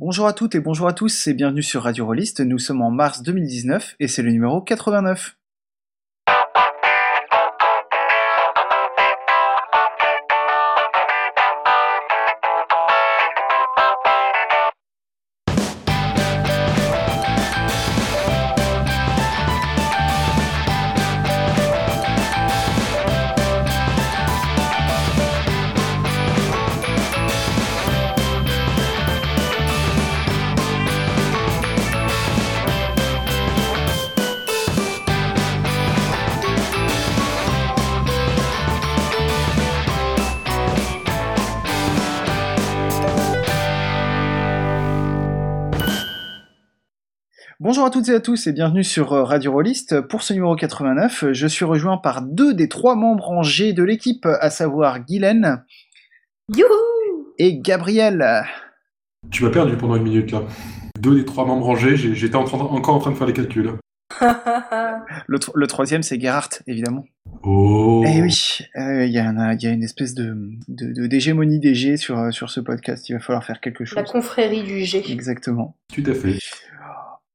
Bonjour à toutes et bonjour à tous et bienvenue sur Radio Rollist. Nous sommes en mars 2019 et c'est le numéro 89. À toutes et à tous et bienvenue sur euh, Radio Rollist. Pour ce numéro 89, je suis rejoint par deux des trois membres en G de l'équipe, à savoir Guylaine Youhou et Gabriel. Tu m'as perdu pendant une minute là. Deux des trois membres rangés, j'ai- j'étais en train- encore en train de faire les calculs. Le, tro- le troisième, c'est Gerhardt, évidemment. Oh Eh oui, euh, il y, a y une espèce de de- de- d'hégémonie des G sur, euh, sur ce podcast. Il va falloir faire quelque chose. La confrérie du G. Exactement. Tout à fait.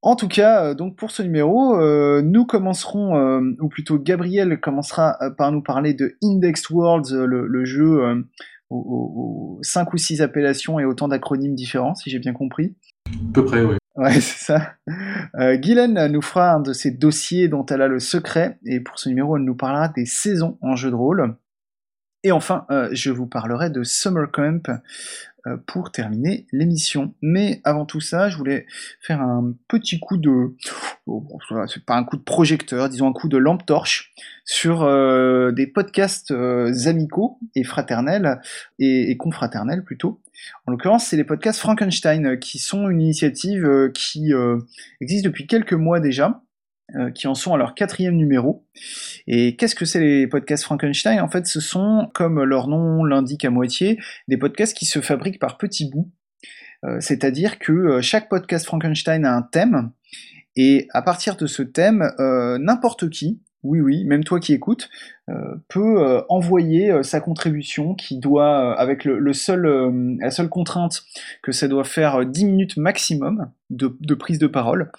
En tout cas, euh, donc pour ce numéro, euh, nous commencerons, euh, ou plutôt Gabriel commencera par nous parler de Indexed Worlds, le, le jeu euh, aux, aux- aux cinq ou six appellations et autant d'acronymes différents, si j'ai bien compris. À peu près, oui. Ouais, c'est ça. Guylaine nous fera un de ses dossiers dont elle a le secret, et pour ce numéro, elle nous parlera des saisons en jeu de rôle. Et enfin, euh, je vous parlerai de Summer Camp euh, pour terminer l'émission. Mais avant tout ça, je voulais faire un petit coup de... oh, c'est pas un coup de projecteur, disons un coup de lampe torche sur euh, des podcasts amicaux et fraternels, et, confraternels plutôt. En l'occurrence, c'est les podcasts Frankenstein, qui sont une initiative qui existe depuis quelques mois déjà, euh, qui en sont à leur quatrième numéro. Et qu'est-ce que c'est les podcasts Frankenstein? En fait, ce sont, comme leur nom l'indique à moitié, des podcasts qui se fabriquent par petits bouts. Euh, C'est-à-dire que euh, chaque podcast Frankenstein a un thème, et à partir de ce thème, n'importe qui, oui oui, même toi qui écoutes, euh, peut euh, envoyer euh, sa contribution qui doit, avec la seule contrainte que ça doit faire euh, 10 minutes maximum de, prise de parole,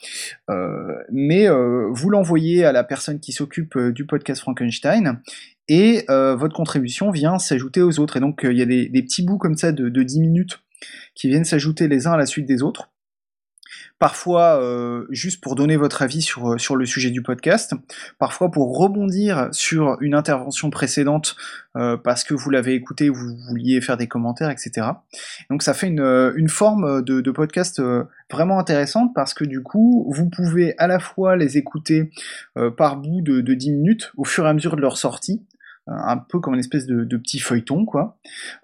mais vous l'envoyez à la personne qui s'occupe du podcast Frankenstein, et votre contribution vient s'ajouter aux autres. Et donc il y a des, des petits bouts comme ça de, de 10 minutes qui viennent s'ajouter les uns à la suite des autres. Parfois, euh, juste pour donner votre avis sur, euh, sur le sujet du podcast, parfois pour rebondir sur une intervention précédente euh, parce que vous l'avez écouté, vous vouliez faire des commentaires, etc. Donc ça fait une, une forme de, podcast vraiment intéressante parce que du coup, vous pouvez à la fois les écouter par bout de, de 10 minutes au fur et à mesure de leur sortie, un peu comme une espèce de, petit feuilleton, quoi.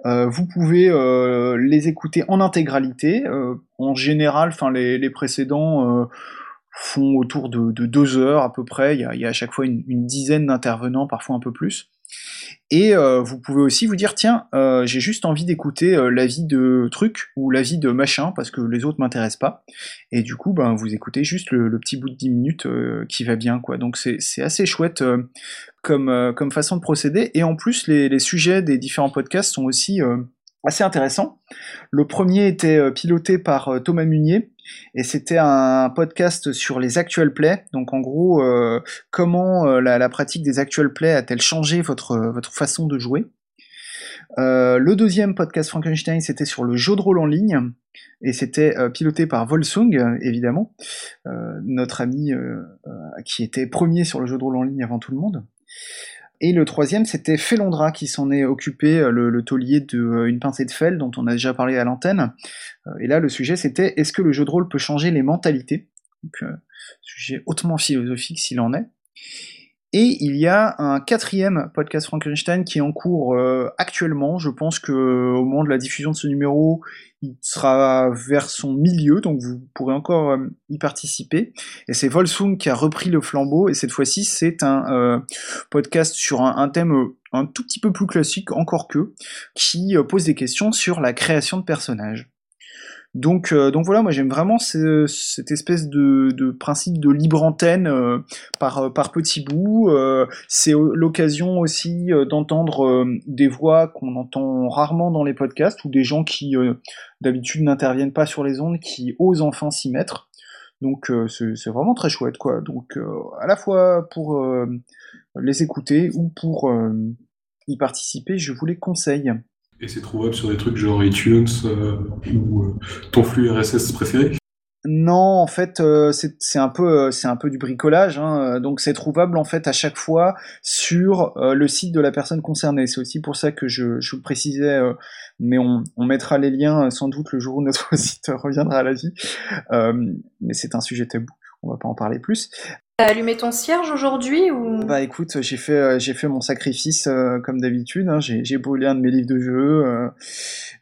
Euh, vous pouvez euh, les écouter en intégralité. euh, en général, enfin les, précédents euh, font autour de, de deux heures à peu près. Il y a, y a à chaque fois une, une dizaine d'intervenants, parfois un peu plus. Et euh, vous pouvez aussi vous dire, tiens, euh, j'ai juste envie d'écouter euh, l'avis de truc ou l'avis de machin parce que les autres m'intéressent pas. Et du coup, ben, vous écoutez juste le, petit bout de 10 minutes qui va bien, quoi. Donc c'est assez chouette comme, façon de procéder. Et en plus, les, les sujets des différents podcasts sont aussi assez intéressants. Le premier était piloté par Thomas Munier. Et c'était un podcast sur les actual plays. Donc en gros, euh, comment euh, la, pratique des actual plays a-t-elle changé votre, votre façon de jouer? Euh, Le deuxième podcast Frankenstein, c'était sur le jeu de rôle en ligne. Et c'était piloté par Volsung, évidemment, notre ami qui était premier sur le jeu de rôle en ligne avant tout le monde. Et le troisième, c'était Felondra qui s'en est occupé, euh, le, le taulier de euh, pincée de Fel, dont on a déjà parlé à l'antenne. Euh, Et là, le sujet, c'était est-ce que le jeu de rôle peut changer les mentalités? Donc, sujet hautement philosophique s'il en est. Et il y a un quatrième podcast Frankenstein qui est en cours euh, actuellement. Je pense que au moment de la diffusion de ce numéro, il sera vers son milieu, donc vous pourrez encore euh, y participer. Et c'est Volsung qui a repris le flambeau, et cette fois-ci, c'est un euh, podcast sur un, un thème un tout petit peu plus classique, encore que, qui pose des questions sur la création de personnages. Donc, euh, donc voilà, moi j'aime vraiment ce- cette espèce de, principe de libre antenne euh, par, par petits bouts. Euh, c'est l'occasion aussi euh, d'entendre euh, des voix qu'on entend rarement dans les podcasts ou des gens qui euh, d'habitude n'interviennent pas sur les ondes, qui osent enfin s'y mettre. Donc euh, c'est vraiment très chouette quoi. Donc euh, à la fois pour euh, les écouter ou pour euh, y participer, je vous les conseille. Et c'est trouvable sur des trucs genre iTunes euh, ou euh, ton flux RSS préféré. Non, en fait, euh, c'est un peu, du bricolage. hein, donc, c'est trouvable en fait à chaque fois sur le site de la personne concernée. C'est aussi pour ça que je, je vous le précisais, mais on, mettra les liens sans doute le jour où notre site reviendra à la vie. Mais c'est un sujet tabou. On va pas en parler plus. T'as allumé ton cierge aujourd'hui ou? Bah écoute, j'ai fait, euh, j'ai fait mon sacrifice euh, comme d'habitude. hein. J'ai, j'ai brûlé un de mes livres de jeu. euh,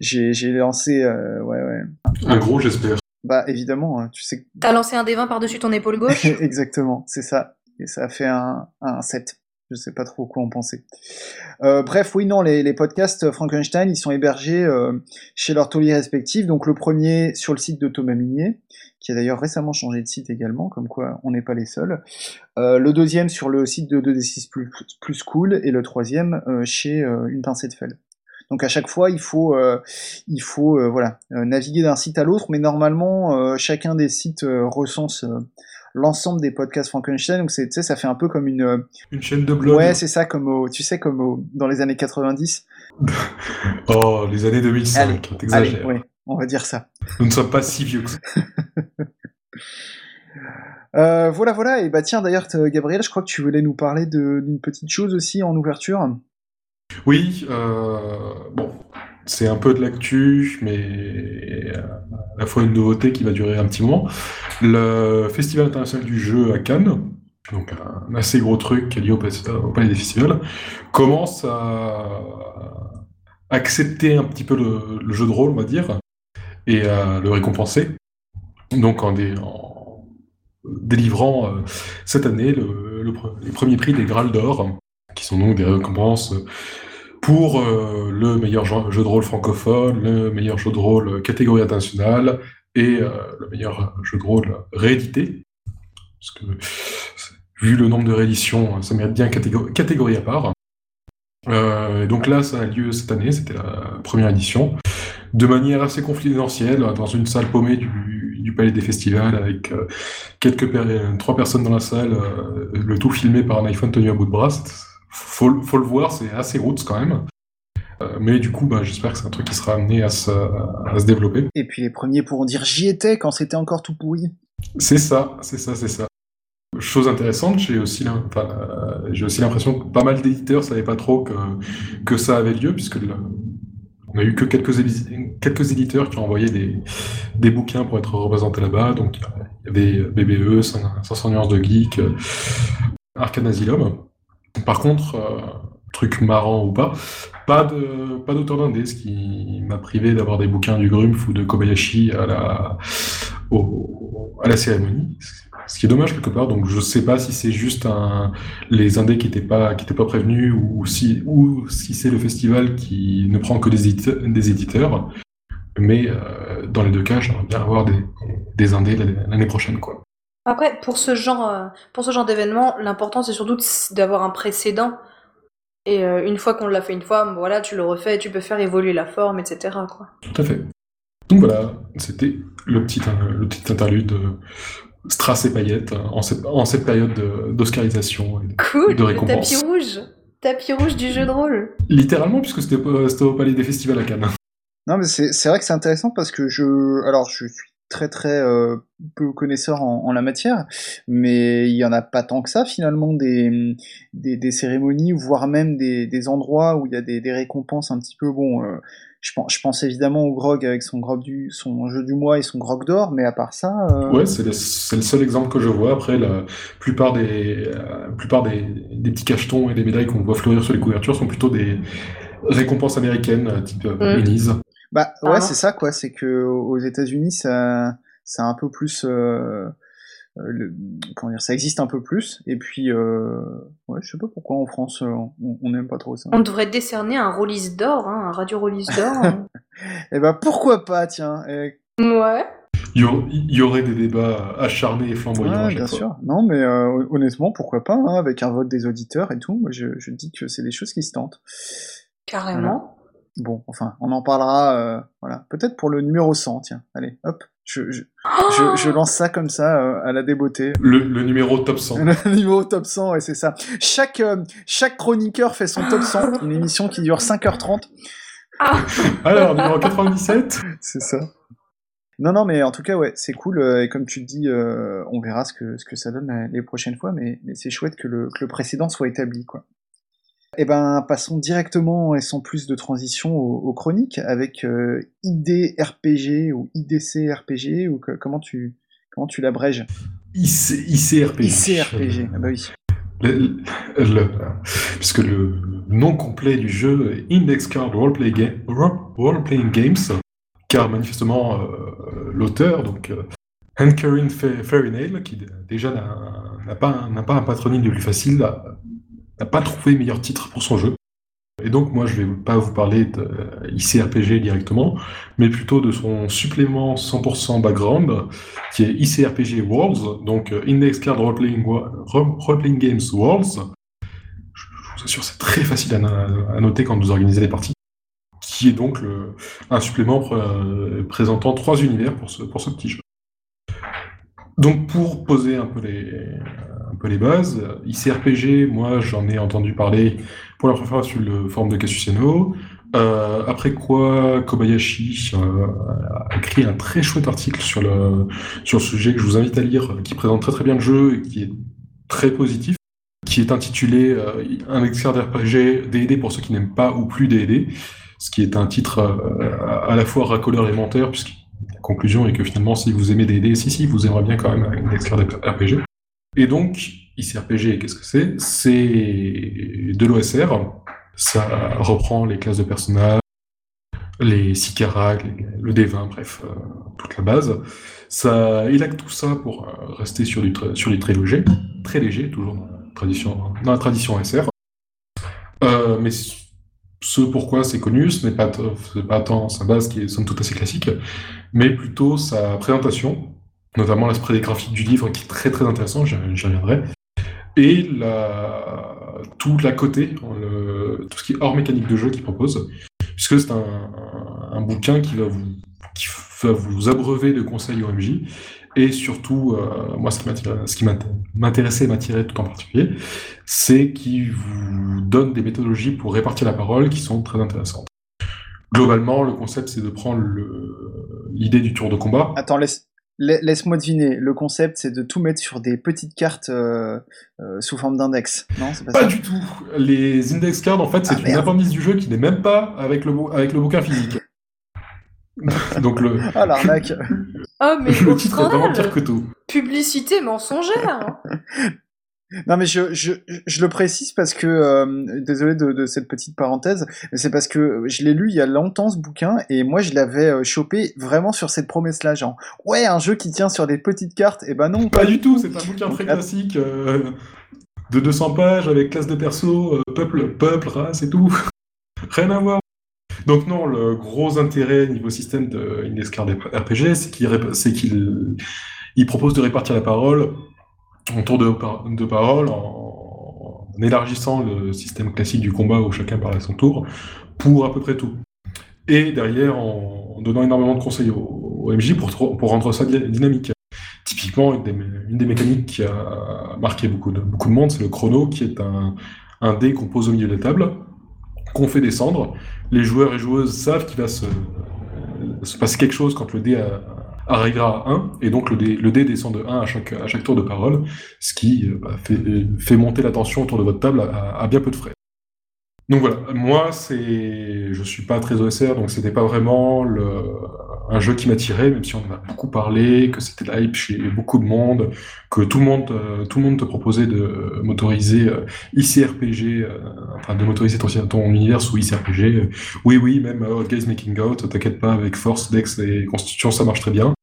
j'ai, j'ai lancé, euh, ouais, ouais. Un gros, j'espère. Bah évidemment, hein, tu sais t'as lancé un des 20 par-dessus ton épaule gauche? Exactement, c'est ça. Et ça a fait un, un 7. Je sais pas trop quoi en penser. Euh, bref, oui, non, les, podcasts Frankenstein, ils sont hébergés euh, chez leurs tauliers respectifs. Donc le premier sur le site de Thomas Minier, qui a d'ailleurs récemment changé de site également, comme quoi on n'est pas les seuls. Euh, le deuxième sur le site de 2D6 plus, cool, et le troisième euh, chez euh, Une pincée de fel. Donc à chaque fois, il faut, euh, il faut euh, voilà, euh, naviguer d'un site à l'autre, mais normalement, euh, chacun des sites euh, recense euh, l'ensemble des podcasts Frankenstein. Donc c'est, tu sais, ça fait un peu comme une, euh, Une chaîne de blog. ouais, c'est ça, comme au, tu sais, comme au, dans les années 90. Oh, les années 2005, Allez, t'exagères. allez, ouais, on va dire ça. Nous ne sommes pas si vieux que ça. Euh, voilà, voilà. Et bah tiens, d'ailleurs, t- Gabriel, je crois que tu voulais nous parler d'une petite chose aussi en ouverture. Oui, euh, bon, c'est un peu de l'actu, mais à la fois une nouveauté qui va durer un petit moment. Le Festival international du jeu à Cannes, donc un assez gros truc lié au, Palais- des Festivals, commence à accepter un petit peu le, jeu de rôle, on va dire, et à le récompenser. Donc en, dé- en délivrant euh, cette année les premiers prix des Graal d'Or, qui sont donc des récompenses pour euh, le meilleur jeu de rôle francophone, le meilleur jeu de rôle catégorie internationale et euh, le meilleur jeu de rôle réédité. Parce que, vu le nombre de rééditions, ça mérite bien catégorie, à part. Euh, donc là, ça a lieu cette année, c'était la première édition, de manière assez confidentielle, dans une salle paumée du, Palais des Festivals, avec euh, quelques trois personnes dans la salle, euh, le tout filmé par un iPhone tenu à bout de bras. Faut, faut le voir, c'est assez roots quand même. Euh, mais du coup, bah, j'espère que c'est un truc qui sera amené à se, à se développer. Et puis les premiers pourront dire j'y étais quand c'était encore tout pourri. C'est ça, c'est ça, c'est ça. Chose intéressante, j'ai aussi euh, j'ai aussi l'impression que pas mal d'éditeurs savaient pas trop que, que ça avait lieu, puisque le- on a eu que quelques, édi- quelques éditeurs qui ont envoyé des, des bouquins pour être représentés là-bas. Donc il y avait BBE, 500 nuances de geek, Arcane Asylum. Par contre, euh, truc marrant ou pas, pas de pas d'auteur d'indé, ce qui m'a privé d'avoir des bouquins du Grumpf ou de Kobayashi à la au- à la cérémonie. Ce qui est dommage quelque part. Donc je sais pas si c'est juste un les indés qui étaient pas qui pas prévenus ou si ou si c'est le festival qui ne prend que des éditeurs, des éditeurs. Mais euh, dans les deux cas, j'aimerais bien avoir des, des indés l'année prochaine quoi. Après, pour ce genre, euh, pour ce genre d'événement, l'important c'est surtout de- d'avoir un précédent. Et euh, une fois qu'on l'a fait une fois, bon, voilà, tu le refais, tu peux faire évoluer la forme, etc. Quoi. Tout à fait. Donc voilà, c'était le petit, euh, le petit interlude euh, Strass et paillettes euh, en cette, en cette période de- d'oscarisation. et Cool, De le récompense. tapis rouge, tapis rouge du jeu de rôle. Littéralement, puisque c'était pas- c'était au Palais des Festivals à Cannes. Non, mais c'est c'est vrai que c'est intéressant parce que je, alors je suis très très euh, peu connaisseur en, en la matière, mais il y en a pas tant que ça finalement des des, des cérémonies, voire même des, des endroits où il y a des, des récompenses un petit peu bon. euh, je pense, je pense évidemment au grog avec son grog du son jeu du mois et son grog d'or, mais à part ça. euh, Ouais, c'est le, seul exemple que je vois. Après, la plupart des, la plupart des, des petits cachetons et des médailles qu'on voit fleurir sur les couvertures sont plutôt des récompenses américaines, euh, type euh, Mm. Bah ouais, Ah. c'est ça quoi, c'est que aux États-Unis ça ça a un peu plus euh, euh, le- comment dire, ça existe un peu plus et puis euh, ouais, je sais pas pourquoi en France euh, on n'aime pas trop ça. On devrait décerner un Rollis d'or, hein, un radio Rollis d'or. hein. Et bah pourquoi pas tiens. eh, Ouais. Il y, aurait des débats acharnés et flamboyants à chaque bien fois. sûr. Non, mais euh, honnêtement, pourquoi pas, hein, avec un vote des auditeurs et tout. moi, Je, je dis que c'est des choses qui se tentent. Carrément. Bon, enfin, on en parlera, euh, voilà, peut-être pour le numéro 100, tiens. Allez, hop, je, je, je, je lance ça comme ça euh, à la débeauté. Le, le numéro top 100. Le numéro top 100, et c'est ça. Chaque, euh, chaque chroniqueur fait son top 100, une émission qui dure 5h30. Alors, numéro 97 C'est ça. Non, non, mais en tout cas, ouais, c'est cool. euh, Et comme tu le dis, euh, on verra ce que, ce que ça donne euh, les prochaines fois, mais, mais c'est chouette que le, que le précédent soit établi, quoi. Eh ben, passons directement et sans plus de transition aux, aux chroniques avec euh, IDRPG ou IDC-RPG ou que- comment tu comment tu l'abrèges IC, ICRPG. ICRPG. Ah bah oui. Le- le- puisque le nom complet du jeu est Index Card Roleplay Ga- Ro- Role-Playing Games, car manifestement euh, l'auteur, donc euh, Hankerin Fa- Farinale, qui déjà n'a pas, un- pas un patronyme le plus facile, n'a pas trouvé meilleur titre pour son jeu. Et donc moi je vais pas vous parler de euh, ICRPG directement, mais plutôt de son supplément 100% background, qui est ICRPG Worlds, donc euh, Index Card Role-Playing Games Worlds. Je, vous assure, c'est très facile à, no- à noter quand vous organisez les parties. Qui est donc le- un supplément pr- présentant trois univers pour ce, pour ce petit jeu. Donc pour poser un peu les, un peu les bases, ICRPG, moi j'en ai entendu parler pour la première fois sur le forum de Casuseno. Euh, après quoi, Kobayashi euh, a écrit un très chouette article sur le, sur le sujet que je vous invite à lire, qui présente très très bien le jeu et qui est très positif, qui est intitulé euh, Un expert d'RPG D&D pour ceux qui n'aiment pas ou plus D&D, ce qui est un titre euh, à la fois racoleur et menteur, puisque la conclusion est que finalement, si vous aimez D&D, si si, vous aimerez bien quand même un expert d'RPG. Et donc, ICRPG, qu'est-ce que c'est? C'est de l'OSR, ça reprend les classes de personnages, les Sicarac, les- le D20, bref, euh, toute la base. Ça élague tout ça pour euh, rester sur du, sur du très léger, très léger, toujours dans la tradition, dans. Euh, mais ce pourquoi c'est connu, ce n'est pas, pas tant sa base qui est somme toute assez classique, mais plutôt sa présentation, notamment l'aspect graphique du livre qui est très très intéressant, j'y reviendrai, et la, tout l'à côté, le- tout ce qui est hors mécanique de jeu qu'il propose, puisque c'est un, un- bouquin qui va vous, qui va vous abreuver de conseils OMJ, et surtout, euh, moi ce qui m'intéressait et m'attirait tout en particulier, c'est qu'il vous donne des méthodologies pour répartir la parole qui sont très intéressantes. Globalement, le concept, c'est de prendre l'idée du tour de combat, Attends, laisse, la- laisse-moi deviner. Le concept, c'est de tout mettre sur des petites cartes euh, euh, sous forme d'index. Non, c'est pas, Pas ça. du tout. Les index cards, en fait, c'est Ah, une merde. appendice du jeu qui n'est même pas avec le, avec le bouquin physique. Donc le, Ah l'arnaque. Oh, mais le titre est vraiment pire que tout. publicité mensongère. Non mais je, je, je le précise parce que euh, désolé de, de cette petite parenthèse, mais c'est parce que je l'ai lu il y a longtemps ce bouquin et moi je l'avais euh, chopé vraiment sur cette promesse-là, genre ouais un jeu qui tient sur des petites cartes, et ben non Pas du tout, c'est un bouquin très classique euh, de 200 pages avec classe de perso, euh, peuple, peuple, race et tout. Rien à voir. Donc non, le gros intérêt niveau système de Index Card RPG, c'est qu'il rép- c'est qu'il il propose de répartir la parole en tour de, par- de parole en, élargissant le système classique du combat où chacun parle à son tour pour à peu près tout. Et derrière, en, donnant énormément de conseils au, MJ pour, rendre ça dy- dynamique. Typiquement, une des, mé- une des mécaniques qui a marqué beaucoup de, beaucoup de monde, c'est le chrono, qui est un, un dé qu'on pose au milieu de la table, qu'on fait descendre. Les joueurs et joueuses savent qu'il va se, se passer quelque chose quand le dé a- arrivera à 1, et donc le dé, le dé descend de 1 à chaque, à chaque tour de parole, ce qui euh, bah, fait, fait monter la tension autour de votre table à, à bien peu de frais. Donc voilà, moi, c'est, je suis pas très OSR, donc c'était pas vraiment le, un jeu qui m'attirait, même si on en a beaucoup parlé, que c'était hype chez beaucoup de monde, que tout le monde, euh, tout le monde te proposait de motoriser euh, ICRPG, euh, enfin de motoriser ton, ton univers sous ICRPG. Oui, oui, même Hot Guys Making Out, t'inquiète pas, avec Force, Dex et Constitution, ça marche très bien.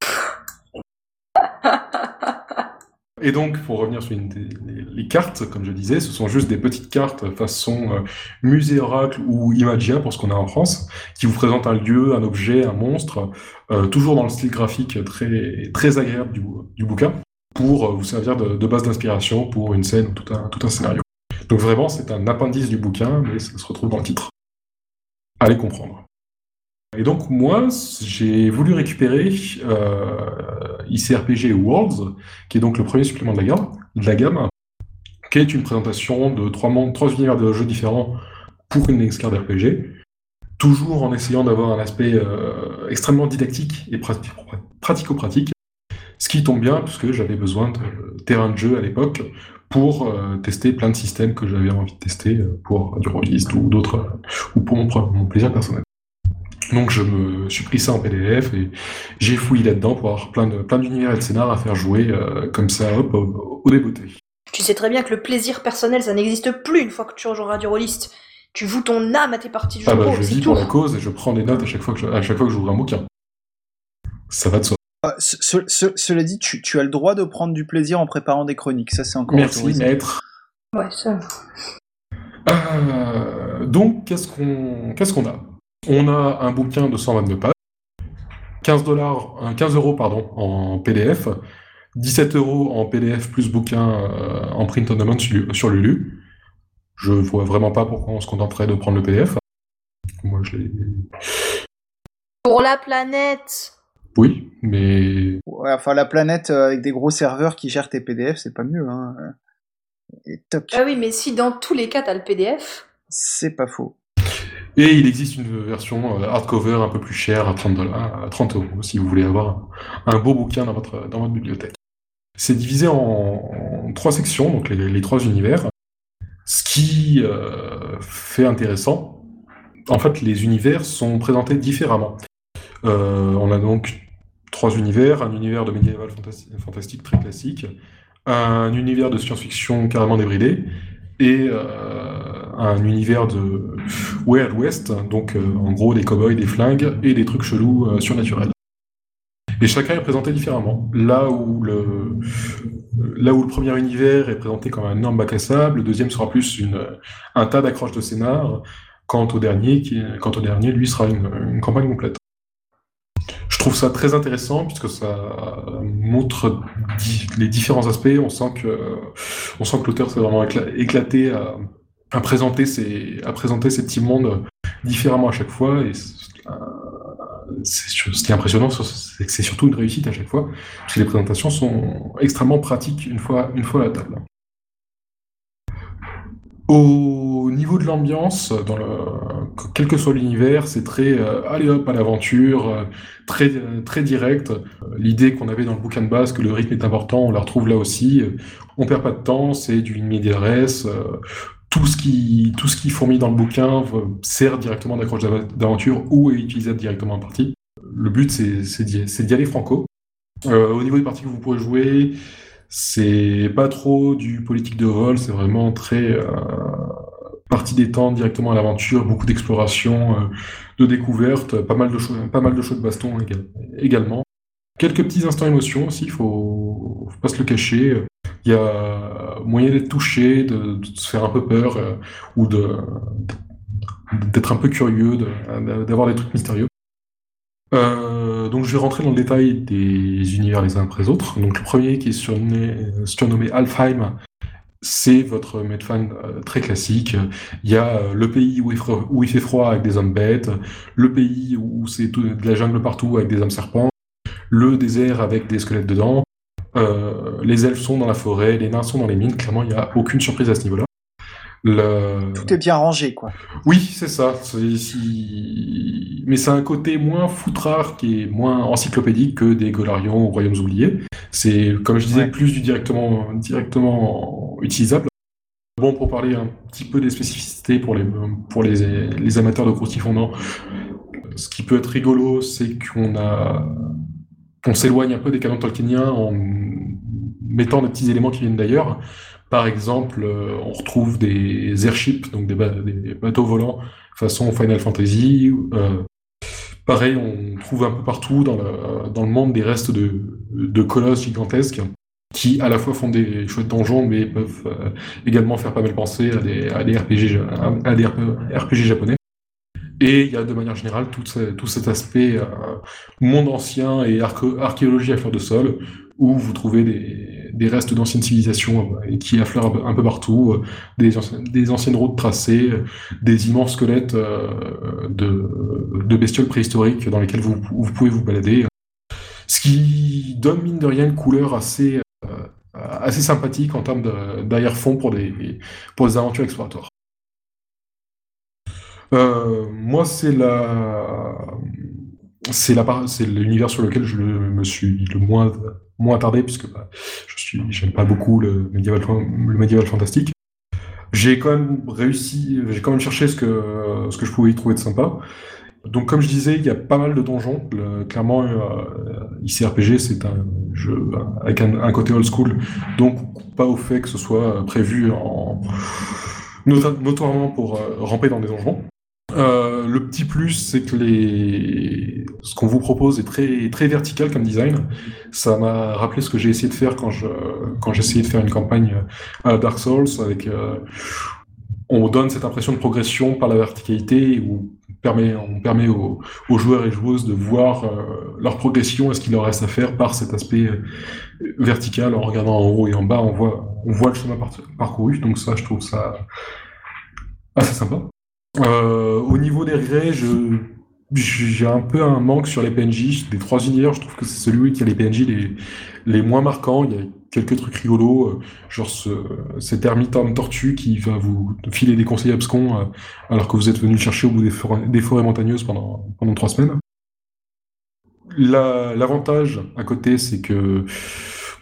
Et donc, pour revenir sur les cartes, comme je disais, ce sont juste des petites cartes façon euh, musée Oracle ou Imagia pour ce qu'on a en France, qui vous présentent un lieu, un objet, un monstre, euh, toujours dans le style graphique très, très agréable du, du bouquin, pour euh, vous servir de, de base d'inspiration pour une scène ou tout un, tout un scénario. Donc vraiment, c'est un appendice du bouquin, mais ça se retrouve dans le titre. Allez comprendre. Et donc moi, j'ai voulu récupérer euh, ICRPG Worlds, qui est donc le premier supplément de la gamme, de la gamme qui est une présentation de trois, mondes, trois univers de jeux différents pour une card RPG, toujours en essayant d'avoir un aspect euh, extrêmement didactique et prati- pratico-pratique, ce qui tombe bien puisque j'avais besoin de terrain de jeu à l'époque pour euh, tester plein de systèmes que j'avais envie de tester pour du rollist ou d'autres, ou pour mon plaisir personnel. Donc je me suis pris ça en PDF et j'ai fouillé là-dedans pour avoir plein de plein d'univers et de scénars à faire jouer euh, comme ça, hop, au, au débeauté. Tu sais très bien que le plaisir personnel, ça n'existe plus une fois que tu rejoueras du rôliste. Tu voues ton âme à tes parties de jeu Ah bah je vis pour la cause et je prends des notes à chaque fois que je, à chaque fois que j'ouvre un bouquin. Ça va de soi. Ah, ce- ce- ce- cela dit, tu, tu as le droit de prendre du plaisir en préparant des chroniques. Ça, c'est encore Merci autorisé. maître. Ouais, ça. Euh, donc qu'est-ce qu'on qu'est-ce qu'on a? On a un bouquin de 122 pages, 15 dollars, 15 euros pardon en PDF, 17 euros en PDF plus bouquin euh, en print on demand sur, sur Lulu. Je vois vraiment pas pourquoi on se contenterait de prendre le PDF. Moi je l'ai. Pour la planète Oui, mais Ouais, enfin, la planète euh, avec des gros serveurs qui gèrent tes PDF, c'est pas mieux. Hein. Et toc, Ah oui, mais si dans tous les cas t'as le PDF, c'est pas faux. Et il existe une version euh, hardcover un peu plus chère à 30 dollars, à 30 euros, si vous voulez avoir un, beau bouquin dans votre, dans votre bibliothèque. C'est divisé en, trois sections, donc les, trois univers. Ce qui euh, fait intéressant, en fait, les univers sont présentés différemment. Euh, on a donc trois univers, un univers de médiéval fantastique très classique, un univers de science-fiction carrément débridé, et euh, un univers de Wild West, donc euh, en gros des cowboys, des flingues et des trucs chelous euh, surnaturels. Et chacun est présenté différemment. Là où le premier univers est présenté comme un énorme bac à sable, le deuxième sera plus un tas d'accroches de scénar, quant au dernier, lui sera une campagne complète. Je trouve ça très intéressant puisque ça montre les différents aspects. On sent que, on sent que l'auteur s'est vraiment écla- éclaté à, présenter ces, à présenter ces petits mondes différemment à chaque fois. Et euh, ce qui est impressionnant, c'est que c'est surtout une réussite à chaque fois, parce que les présentations sont extrêmement pratiques une fois, une fois à la table. Au niveau de l'ambiance, dans le, quel que soit l'univers, c'est très euh, allez hop à l'aventure, euh, très euh, très direct. Euh, L'idée qu'on avait dans le bouquin de base que le rythme est important, on la retrouve là aussi. On perd pas de temps, c'est du immédiat euh, tout ce qui tout ce qui fourmille dans le bouquin sert directement d'accroche d'av- d'aventure ou est utilisable directement en partie. Le but c'est d'y aller franco. Au niveau des parties que vous pourrez jouer, c'est pas trop du politique de rôle, c'est vraiment très euh, partie détente directement à l'aventure, beaucoup d'exploration, euh, de découverte, pas mal de choses, pas mal de choses de baston éga- également. Quelques petits instants émotion aussi, faut, faut pas se le cacher. Il y a moyen d'être touché, de, se faire un peu peur euh, ou de d'être un peu curieux, d'avoir des trucs mystérieux. Euh, donc je vais rentrer dans le détail des univers les uns après les autres. Donc le premier qui est surnommé, surnommé Alfheim, c'est votre Medfan euh, très classique. Il y a euh, le pays où il, fait froid avec des hommes bêtes, le pays où c'est de la jungle partout avec des hommes serpents, le désert avec des squelettes dedans, euh, les elfes sont dans la forêt, les nains sont dans les mines. Clairement, il n'y a aucune surprise à ce niveau-là. Le... Tout est bien rangé, quoi. Oui, c'est ça. Si- Mais c'est un côté moins foutrard qui est moins encyclopédique que des Golarions ou Royaumes oubliés. C'est, comme je disais, Ouais. plus du directement, directement utilisable. Bon, pour parler un petit peu des spécificités pour les, pour les, les amateurs de croustilles fondants, ce qui peut être rigolo, c'est qu'on a, s'éloigne un peu des canons tolkieniens en mettant des petits éléments qui viennent d'ailleurs. Par exemple, euh, on retrouve des airships, donc des, ba- des bateaux volants façon Final Fantasy. Euh, pareil, on trouve un peu partout dans le, monde des restes de, colosses gigantesques qui à la fois font des chouettes donjons, mais peuvent également faire pas mal penser à des, à RPG, japonais. Et il y a de manière générale tout, tout cet aspect monde ancien et archéologie à fleur de sol, où vous trouvez des, des restes d'anciennes civilisations euh, qui affleurent un peu partout, euh, des, anciennes routes tracées, des immenses squelettes euh, de, bestioles préhistoriques dans lesquelles vous, pouvez vous balader. Ce qui donne mine de rien une couleur assez, sympathique en termes d'arrière-fond pour des aventures exploratoires. moi, c'est la c'est l'univers sur lequel je me suis le moins moins attardé puisque bah, je j'aime pas beaucoup le médiéval le fantastique. J'ai quand même réussi, j'ai quand même cherché ce que ce que je pouvais y trouver de sympa. Donc comme je disais, il y a pas mal de donjons. clairement, euh, ICRPG c'est un jeu avec un, côté old school, donc pas au fait que ce soit prévu en notamment pour euh, ramper dans des donjons. Euh, le petit plus, c'est que les... ce qu'on vous propose est très, très vertical comme design. Ça m'a rappelé ce que j'ai essayé de faire quand je quand j'ai essayé de faire une campagne à Dark Souls avec euh, on donne cette impression de progression par la verticalité où on permet, on permet aux, joueurs et joueuses de voir euh, leur progression et ce qu'il leur reste à faire par cet aspect vertical en regardant en haut et en bas. On voit on voit le chemin parcouru. Donc ça je trouve ça assez sympa euh, au niveau des regrets, je j'ai un peu un manque sur les PNJ. Des trois univers, je trouve que c'est celui qui a les PNJ les, les moins marquants. Il y a quelques trucs rigolos, euh, genre ce, cet ermite en tortue qui va vous filer des conseils abscons euh, alors que vous êtes venu le chercher au bout des forêts, des forêts montagneuses pendant, pendant trois semaines. L'avantage à côté, c'est que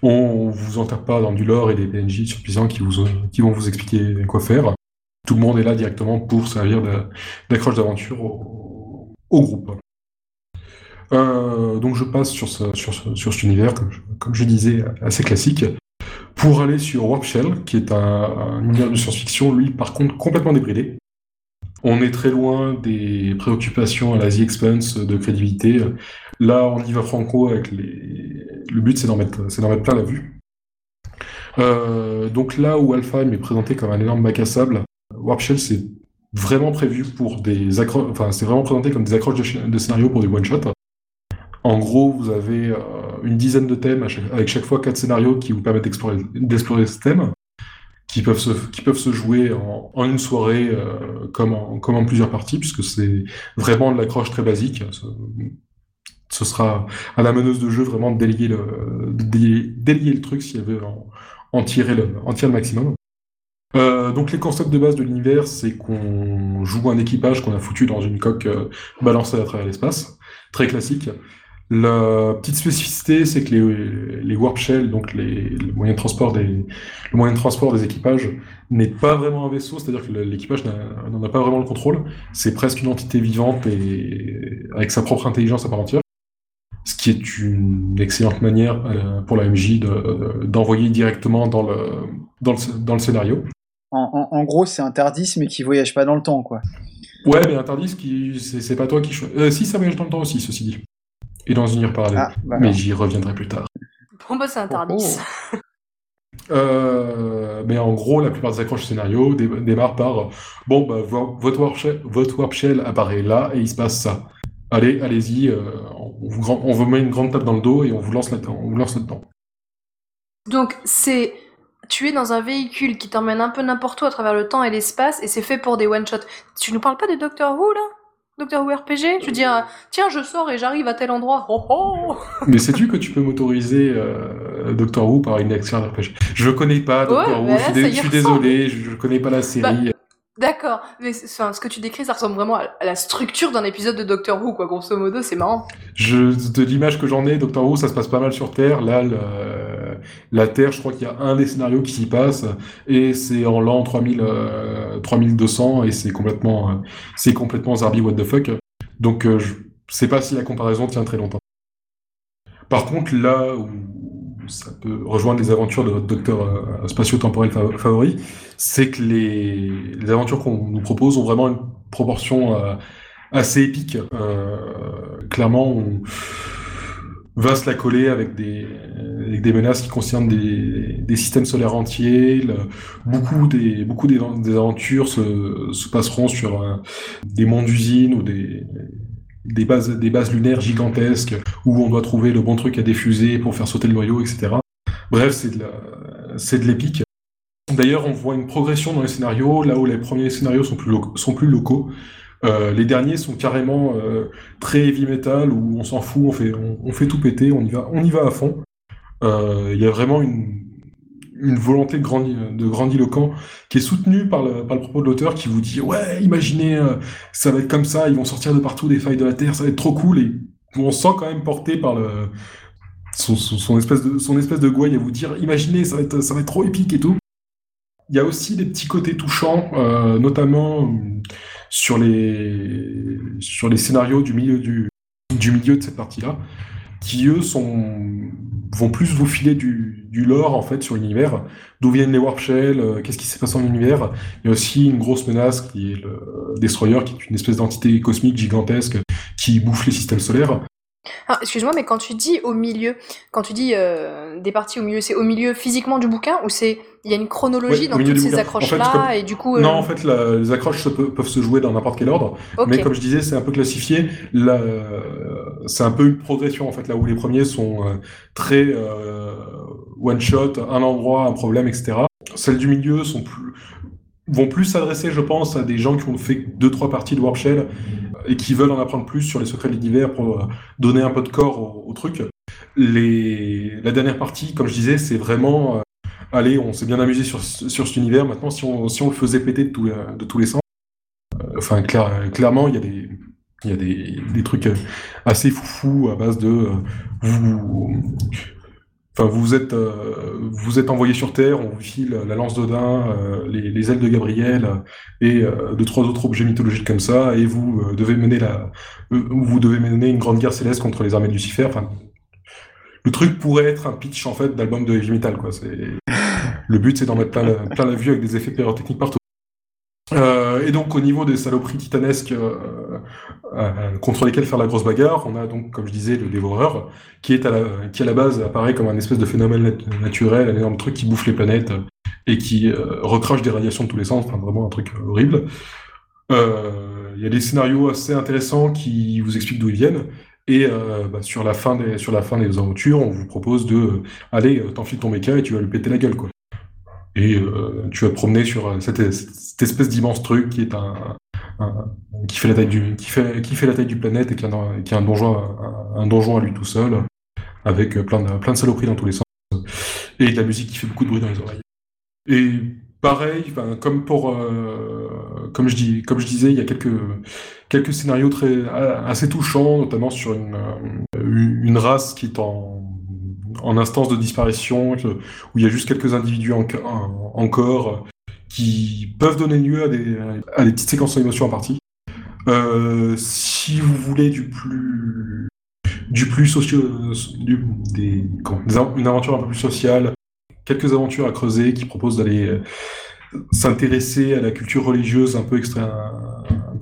on vous enterre pas dans du lore et des PNJ suffisants qui, vous, qui vont vous expliquer quoi faire tout le monde est là directement pour servir d'accroche d'aventure au, groupe. Euh, donc je passe sur, sur, sur cet univers, comme je, disais, assez classique, pour aller sur Warp Shell, qui est un, univers de science-fiction, lui par contre complètement débridé. On est très loin des préoccupations à l'Asie Expense de crédibilité. Là, on y va franco avec les... Le but, c'est d'en mettre, mettre plein la vue. Euh, donc là où Alpha est présenté comme un énorme bac à sable, Warp Shell, c'est vraiment prévu pour des accroches, enfin, c'est vraiment présenté comme des accroches de, scénarios pour des one-shot. En gros, vous avez euh, une dizaine de thèmes, avec chaque fois quatre scénarios qui vous permettent d'explorer ce thème, qui peuvent se, qui peuvent se jouer en, une soirée euh, comme, en, comme en plusieurs parties, puisque c'est vraiment de l'accroche très basique. Ce, sera à la meneuse de jeu vraiment de délier le, délier, le truc si elle veut en, tirer le, en tirer le maximum. Euh, donc les concepts de base de l'univers, c'est qu'on joue un équipage qu'on a foutu dans une coque euh, balancée à travers l'espace, très classique. La petite spécificité, c'est que les, warp shells, donc les, le moyen de transport des le moyen de transport des équipages, n'est pas vraiment un vaisseau, c'est-à-dire que l'équipage n'en a pas vraiment le contrôle. C'est presque une entité vivante et avec sa propre intelligence à part entière. Ce qui est une excellente manière euh, pour la MJ d'envoyer directement dans le, dans le, dans le scénario. En, gros, c'est un Tardis, mais qui voyage pas dans le temps, quoi. Ouais, mais un Tardis, qui... c'est pas toi qui choisis. Euh, si, ça voyage dans le temps aussi, ceci dit. Et dans une univers parallèle. Ah, bah mais j'y reviendrai plus tard. Bon, bah, c'est un Tardis. Oh, oh. Euh, mais en gros, la plupart des accroches scénario démarrent par bon, bah, votre warp, shell, votre warp shell apparaît là et il se passe ça. Allez, allez-y, euh, on, vous, on vous met une grande tape dans le dos et on vous lance là-dedans. On vous lance là-dedans. Donc, c'est tu es dans un véhicule qui t'emmène un peu n'importe où à travers le temps et l'espace et c'est fait pour des one-shots. Tu nous parles pas de Doctor Who là? Doctor Who RPG Je veux dire, tiens, je sors et j'arrive à tel endroit. Oh oh Mais sais-tu que tu peux m'autoriser euh, Doctor Who par une action RPG Je connais pas Doctor Who, je, suis désolé, je, je connais pas la série. Bah, D'accord, mais enfin, ce que tu décris, ça ressemble vraiment à la structure d'un épisode de Doctor Who, quoi. Grosso modo, c'est marrant. Je, de l'image que j'en ai, Doctor Who, ça se passe pas mal sur Terre. Là, la Terre, je crois qu'il y a un des scénarios qui s'y passe, et c'est en l'an 3000, 3200, euh, et c'est complètement, euh, c'est complètement Zarbi what the fuck. Donc, euh, je sais pas si la comparaison tient très longtemps. Par contre, là où ça peut rejoindre les aventures de votre docteur spatio-temporel favori, c'est que les, les aventures qu'on nous propose ont vraiment une proportion assez épique. Clairement, on va se la coller avec des, menaces qui concernent des, systèmes solaires entiers. Beaucoup des beaucoup des, aventures se, se passeront sur euh, des mondes d'usines ou des bases lunaires gigantesques où on doit trouver le bon truc à diffuser pour faire sauter le noyau, etc. Bref, c'est de l'épique. D'ailleurs, on voit une progression dans les scénarios, là où les premiers scénarios sont plus locaux. Euh, les derniers sont carrément euh, très heavy metal, où on s'en fout, on fait, tout péter, on y va, on y va à fond. Euh, Il y a vraiment une, volonté de, grandi, grandiloquent qui est soutenue par le, propos de l'auteur qui vous dit Ouais, imaginez, ça va être comme ça, ils vont sortir de partout des failles de la Terre, ça va être trop cool. Et on se sent quand même porté par le, son, espèce de, son gouaille à vous dire Imaginez, ça va être, ça va être trop épique et tout. Il y a aussi des petits côtés touchants, notamment sur les, scénarios du milieu, du, du milieu de cette partie-là, qui eux sont, vont plus vous filer du, du lore en fait sur l'univers, d'où viennent les warp shells, euh, qu'est-ce qui s'est passé dans l'univers? Il y a aussi une grosse menace qui est le Destroyer, qui est une espèce d'entité cosmique gigantesque qui bouffe les systèmes solaires. Ah, excuse-moi, mais quand tu dis au milieu, quand tu dis euh, des parties au milieu, c'est au milieu physiquement du bouquin ou c'est il y a une chronologie Ouais, dans toutes ces accroches-là En fait, comme- et du coup. euh, Non, en fait, la- les accroches se pe- peuvent se jouer dans n'importe quel ordre. Mais comme je disais, c'est un peu classifié. Euh, c'est un peu une progression en fait, là où les premiers sont euh, très euh, one shot, un endroit, un problème, etc. Celles du milieu sont plus vont plus s'adresser, je pense, à des gens qui ont fait deux trois parties de Warp Shell euh, et qui veulent en apprendre plus sur les secrets de l'univers pour euh, donner un peu de corps au, truc. La dernière partie, comme je disais, c'est vraiment euh, allez, on s'est bien amusé sur, sur cet univers. Maintenant, si on, si on le faisait péter de, tous les- de tous les sens, enfin, clair- clairement, il y a des, y a des, des trucs assez foufous à base de vous, enfin vous êtes euh, vous êtes envoyé sur Terre, on vous file la lance d'Odin, euh, les, les ailes de Gabriel euh, et euh, deux trois autres objets mythologiques comme ça, et vous euh, devez mener la euh, vous devez mener une grande guerre céleste contre les armées de Lucifer. Enfin, le truc pourrait être un pitch en fait d'album de heavy metal quoi. Le but c'est d'en mettre plein la, plein la vue avec des effets pyrotechniques partout. Euh, et donc au niveau des saloperies titanesques euh, euh, contre lesquelles faire la grosse bagarre, on a donc, comme je disais, le dévoreur, qui est à la, qui à la base apparaît comme un espèce de phénomène nat- naturel, un énorme truc qui bouffe les planètes euh, et qui euh, recrache des radiations de tous les sens, enfin vraiment un truc horrible. Il y a des scénarios assez intéressants qui vous expliquent d'où ils viennent. Et bah, sur la fin des sur la fin des aventures, on vous propose de allez, euh, t'enfiles ton méca et tu vas lui péter la gueule quoi. Et euh, tu vas te promener sur euh, cette, espèce d'immense truc qui est un, un- qui fait la taille du qui fait qui fait la taille du planète et qui a, qui a un donjon un, un donjon à lui tout seul avec euh, plein de plein de saloperies dans tous les sens et de la musique qui fait beaucoup de bruit dans les oreilles. Et pareil, enfin, comme pour euh, comme je dis comme je disais, il y a quelques quelques scénarios très assez touchants, notamment sur une euh, une race qui est en en instance de disparition, où il y a juste quelques individus en- en- encore qui peuvent donner lieu à des, à des petites séquences d'émotions en partie. Euh, si vous voulez du plus du plus socio des, une aventure un peu plus sociale, quelques aventures à creuser qui proposent d'aller euh, s'intéresser à la culture religieuse un peu peu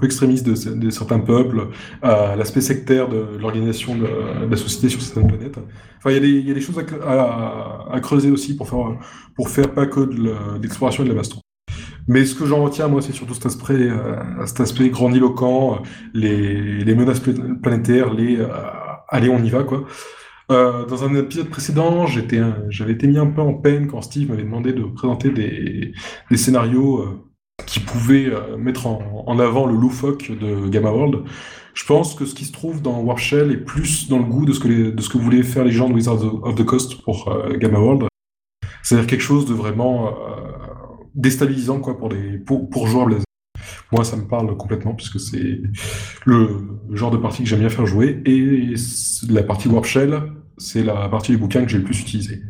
extrémiste de, certains peuples, à l'aspect sectaire de l'organisation de, la société sur certaines planètes. Enfin, il y a des, choses à, creuser aussi pour faire, pour faire pas que de l'exploration et de la baston. Mais ce que j'en retiens, moi, c'est surtout cet aspect, euh, grandiloquent, les, menaces pla- planétaires, les euh, allez, on y va, quoi. Euh, dans un épisode précédent, j'avais été mis un peu en peine quand Steve m'avait demandé de présenter des, scénarios euh, qui pouvaient euh, mettre en, en avant le loufoque de Gamma World. Je pense que ce qui se trouve dans Warp Shell est plus dans le goût de ce que, les- de ce que voulaient faire les gens de Wizards of the Coast pour euh, Gamma World. C'est-à-dire quelque chose de vraiment euh, déstabilisant quoi, pour, les, pour, pour joueurs Blazer. Moi, ça me parle complètement puisque c'est le genre de partie que j'aime bien faire jouer. Et la partie Warp Shell, c'est la partie du bouquin que j'ai le plus utilisée.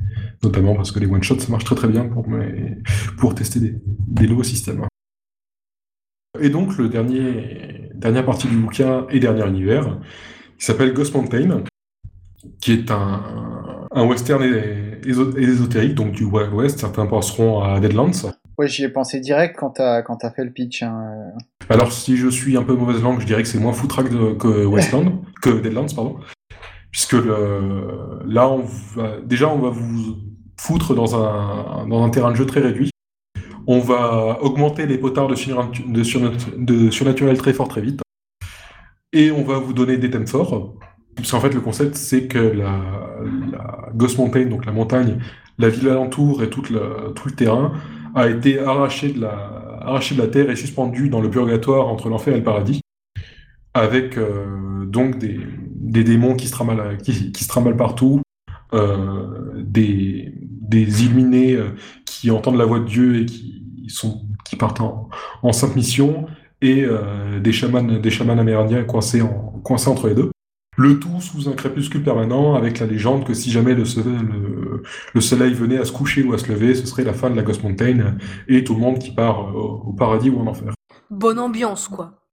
Notamment parce que les one-shots, ça marche très très bien pour, mes- pour tester des, des nouveaux systèmes. Et donc, le dernier, dernière partie du bouquin et dernier univers, qui s'appelle Ghost Mountain, qui est un, un western ésotérique, donc du Wild West. Certains penseront à Deadlands. Ouais, j'y ai pensé direct quand t'as quand t'as fait le pitch. hein. Alors, si je suis un peu mauvaise langue, je dirais que c'est moins foutraque de- que Westland, que Deadlands, pardon. puisque là, on va, déjà, on va vous foutre dans un, dans un terrain de jeu très réduit. On va augmenter les potards de, surnaturel très fort très vite. Et on va vous donner des thèmes forts. Puisqu'en fait, le concept, c'est que la, Ghost Mountain, donc la montagne, la ville alentour et tout le, terrain, a été arraché de, la, terre et suspendu dans le purgatoire entre l'enfer et le paradis, avec euh, donc des, démons qui se tramalent, partout, euh, des, des illuminés euh, qui entendent la voix de Dieu et qui, sont, qui partent en, en sainte mission, et euh, des chamans, des chamans amérindiens coincés, en, coincés entre les deux. Le tout sous un crépuscule permanent, avec la légende que si jamais le, le, soleil venait à se coucher ou à se lever, ce serait la fin de la Ghost Mountain et tout le monde qui part au, paradis ou en enfer. Bonne ambiance, quoi.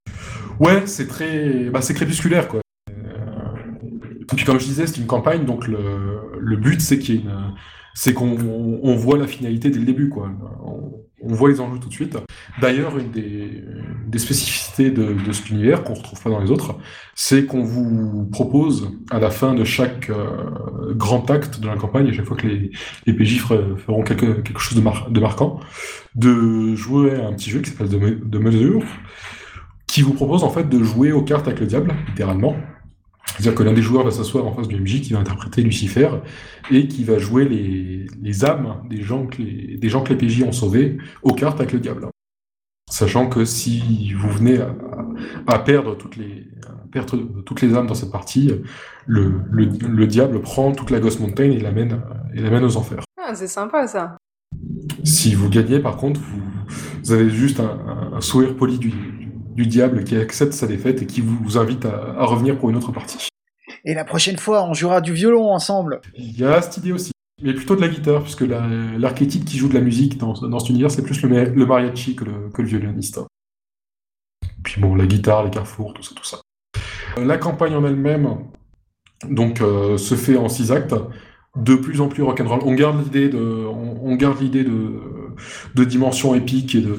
Ouais, c'est très, bah, c'est crépusculaire, quoi. Et puis comme je disais, c'est une campagne, donc le, le but c'est qu'il y ait une, c'est qu'on on voit la finalité dès le début, quoi. On, on voit les enjeux tout de suite. D'ailleurs, une des, des, spécificités de, de cet univers qu'on retrouve pas dans les autres, c'est qu'on vous propose à la fin de chaque euh, grand acte de la campagne, à chaque fois que les, les PJ feront quelque, quelque chose de, mar de, marquant, de jouer à un petit jeu qui s'appelle de, de mesure, qui vous propose en fait de jouer aux cartes avec le diable, littéralement. C'est-à-dire que l'un des joueurs va s'asseoir en face du MJ qui va interpréter Lucifer et qui va jouer les, les âmes des gens, que les, des gens que les PJ ont sauvés aux cartes avec le diable. Sachant que si vous venez à, à perdre, toutes les, à perdre toutes les âmes dans cette partie, le, le, le, diable prend toute la Ghost Mountain et l'amène, et l'amène aux enfers. Ah, c'est sympa ça. Si vous gagnez, par contre, vous, vous avez juste un, un sourire poli du, du diable qui accepte sa défaite et qui vous invite à, à, revenir pour une autre partie. Et la prochaine fois, on jouera du violon ensemble. Il y a cette idée aussi. Mais plutôt de la guitare, puisque l'archétype qui joue de la musique dans, dans cet univers, c'est plus le, le, mariachi que le, que le violoniste. Puis bon, la guitare, les carrefours, tout ça, tout ça. Euh, la campagne en elle-même, donc, euh, se fait en six actes, de plus en plus rock'n'roll. On garde l'idée de, on, on garde l'idée de, de dimension épique et de,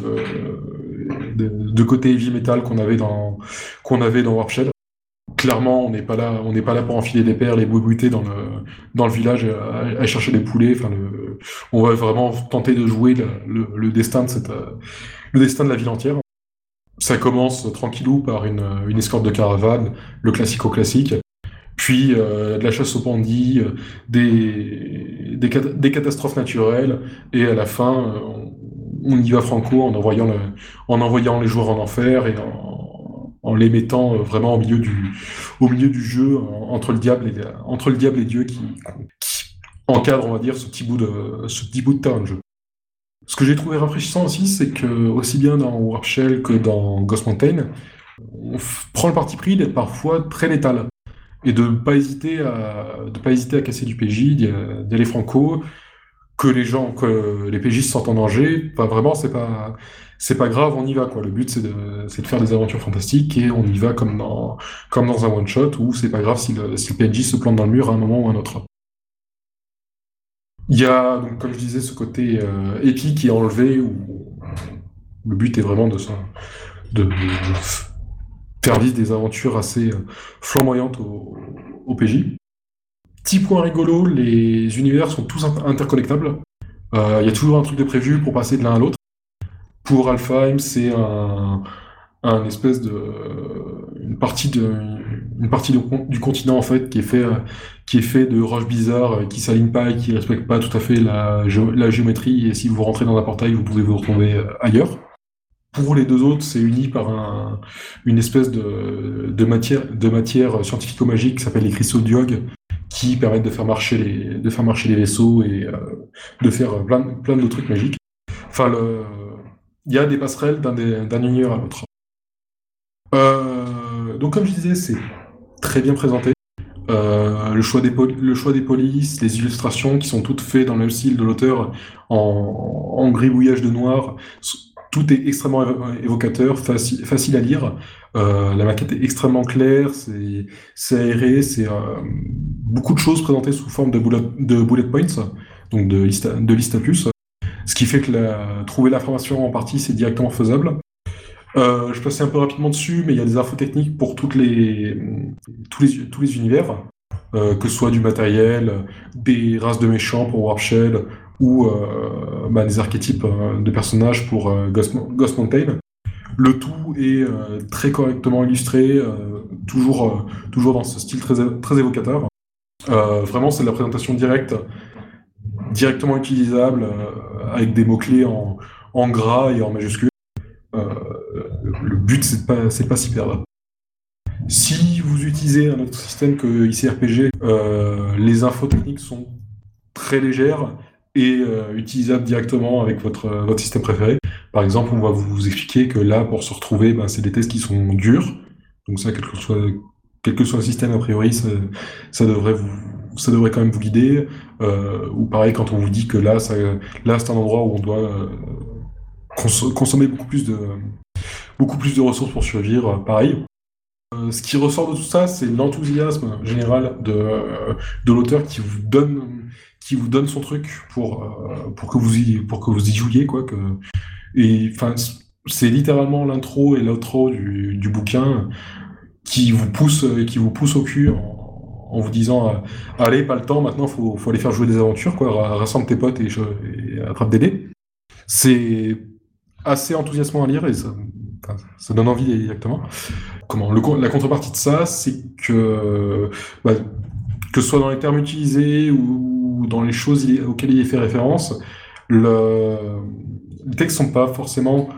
de, côté heavy metal qu'on avait dans qu'on avait dans. Clairement, on n'est pas là, on n'est pas là pour enfiler des perles et boubouter dans le dans le village à, chercher des poulets. Enfin, on va vraiment tenter de jouer le, destin de cette le destin de la ville entière. Ça commence tranquillou par une, une escorte de caravane, le classico classique, puis euh, de la chasse au bandit, euh, des, des, catastrophes naturelles, et à la fin, on y va franco en envoyant, le, en envoyant les joueurs en enfer et en, les mettant euh, vraiment au milieu du, jeu, entre le diable et, Dieu qui, qui encadre, on va dire, ce petit bout de, ce petit bout de jeu. Ce que j'ai trouvé rafraîchissant aussi, c'est que, aussi bien dans Warp Shell que dans Ghost Mountain, on prend le parti pris d'être parfois très létal et de pas hésiter à pas hésiter à casser du PJ, d'y aller franco, que les gens, que les PJ se sentent en danger, pas vraiment, c'est pas, c'est pas grave, on y va, quoi. Le but, c'est de, de faire des aventures fantastiques et on y va comme dans, comme dans un one shot où c'est pas grave si le, si le PNJ se plante dans le mur à un moment ou à un autre. Il y a, donc, comme je disais, ce côté euh, épique qui est enlevé où le but est vraiment de, de, de faire vivre des aventures assez euh, flamboyantes au, au PJ. Petit point rigolo, les univers sont tous interconnectables. Il euh, y a toujours un truc de prévu pour passer de l'un à l'autre. Pour Alpheim, c'est un, un, espèce de une partie de une partie de, du continent en fait qui est fait qui est fait de roches bizarres qui s'alignent pas et qui respectent pas tout à fait la, géométrie et si vous rentrez dans un portail vous pouvez vous retrouver euh, ailleurs. Pour les deux autres, c'est uni par un, une espèce de, de matière de matière scientifico-magique qui s'appelle les cristaux diog qui permettent de faire marcher les, de faire marcher les vaisseaux et euh, de faire plein, plein de trucs magiques. Enfin, il y a des passerelles d'un univers à l'autre. Euh, donc, comme je disais, c'est très bien présenté. Euh, le, choix des le choix des polices, les illustrations qui sont toutes faites dans le style de l'auteur en, en gribouillage de noir, tout est extrêmement évocateur, facile, facile à lire. Euh, la maquette est extrêmement claire, c'est aéré, c'est euh, beaucoup de choses présentées sous forme de bullet, points, donc de liste, de liste à puce, ce qui fait que la, trouver l'information en partie, c'est directement faisable. Euh, je passais un peu rapidement dessus, mais il y a des infos techniques pour toutes les, tous, les, tous les univers. euh, que ce soit du matériel, des races de méchants pour Warp Shell ou bah, des archétypes de personnages pour Ghost, Mountain. Le tout est très correctement illustré, toujours, toujours dans ce style très, très évocateur. vraiment, c'est de la présentation directe, directement utilisable, avec des mots-clés en, gras et en majuscules. Euh, le but, c'est pas, c'est pas s'y perdre. Si vous utilisez un autre système que ICRPG, euh, les infos techniques sont très légères et euh, utilisables directement avec votre, votre système préféré. Par exemple, on va vous expliquer que là, pour se retrouver, ben, c'est des tests qui sont durs. Donc ça, quel que soit, quel que soit le système, a priori, ça, ça devrait vous, ça devrait quand même vous guider. Euh, ou pareil, quand on vous dit que là, ça, là c'est un endroit où on doit consommer beaucoup plus de, beaucoup plus de ressources pour survivre, pareil. Euh, ce qui ressort de tout ça, c'est l'enthousiasme général de, euh, de l'auteur qui vous donne qui vous donne son truc pour euh, pour que vous y pour que vous y jouiez quoi que et c'est littéralement l'intro et l'outro du, du bouquin qui vous pousse qui vous pousse au cul en, vous disant allez pas le temps maintenant faut faut aller faire jouer des aventures quoi rassemble tes potes et, et attrape des dés c'est assez enthousiasmant à lire et ça, ça donne envie exactement. Comment le, La contrepartie de ça, c'est que bah, que ce soit dans les termes utilisés ou dans les choses auxquelles il est fait référence, le, les textes sont pas forcément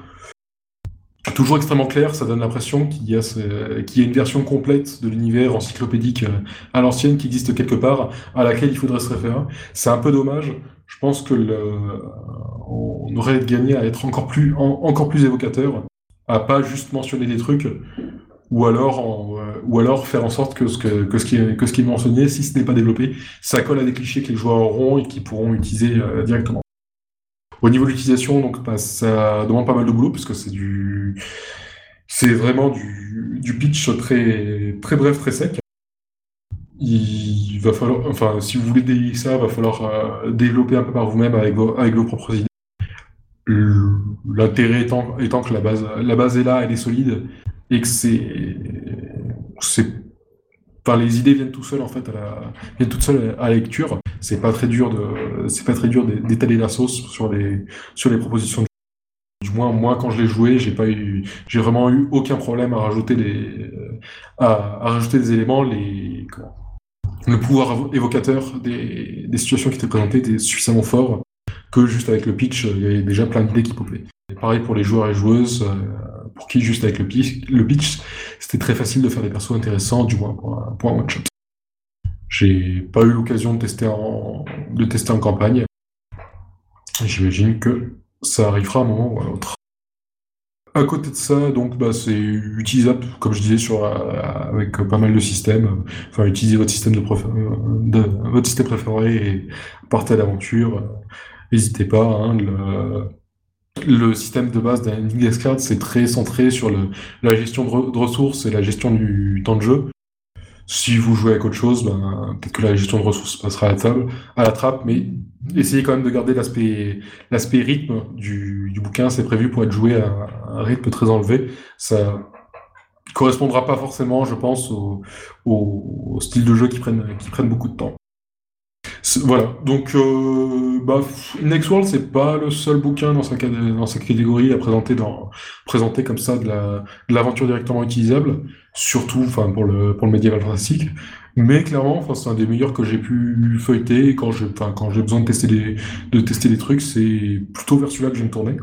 toujours extrêmement clairs. Ça donne l'impression qu'il y, a une version complète de l'univers encyclopédique euh, à l'ancienne qui existe quelque part, à laquelle il faudrait se référer. C'est un peu dommage je pense que on aurait gagné à être encore plus, encore plus évocateur, à pas juste mentionner des trucs, ou alors, euh, ou alors faire en sorte que ce, que, ce, qui est, mentionné, si ce n'est pas développé, ça colle à des clichés que les joueurs auront et qu'ils pourront utiliser euh, directement. Au niveau de l'utilisation, donc, bah, ça demande pas mal de boulot, parce que c'est du, c'est vraiment du, pitch très, très bref, très sec il va falloir, enfin, si vous voulez délier ça, va falloir euh, développer un peu par vous-même avec vos, avec vos propres idées. L'intérêt étant, étant que la base, la base est là, elle est solide, et que c'est, c'est, enfin, les idées viennent tout seules en fait à la, viennent toutes seules à la lecture. C'est pas très dur de, c'est pas très dur d'étaler la sauce sur les, sur les propositions. Du moins, moi, quand je l'ai joué, j'ai pas eu, j'ai vraiment eu aucun problème à rajouter les, à, rajouter des éléments, les, le pouvoir évocateur des, situations qui étaient présentées était suffisamment fort que juste avec le pitch, il y avait déjà plein d'idées qui popaient. pareil pour les joueurs et joueuses, euh, pour qui juste avec le pitch, le pitch c'était très facile de faire des persos intéressants, du moins pour un, one-shot. J'ai pas eu l'occasion de tester en, de tester en campagne. J'imagine que ça arrivera à un moment ou à l'autre. À côté de ça, donc bah, c'est utilisable, comme je disais, sur, euh, avec pas mal de systèmes. Enfin, utilisez votre système de, euh, votre système préféré et partez à l'aventure. N'hésitez pas. Hein, le, le, système de base d'un Index c'est très centré sur la gestion de, ressources et la gestion du temps de jeu. Si vous jouez avec autre chose, ben, peut-être que la gestion de ressources passera à la table, à la trappe, mais essayez quand même de garder l'aspect, l'aspect rythme du, bouquin. C'est prévu pour être joué à un rythme très enlevé. Ça correspondra pas forcément, je pense, au, au, style de jeu qui prennent, qui prennent beaucoup de temps. Voilà, donc euh, bah, Next World, c'est pas le seul bouquin dans sa, catégorie à présenter, dans, présenter comme ça de l'aventure directement utilisable, surtout pour, le, pour le médiéval fantastique. Mais clairement, c'est un des meilleurs que j'ai pu feuilleter. Quand j'ai besoin de tester, des, de tester des trucs, c'est plutôt vers celui-là que je me tourner.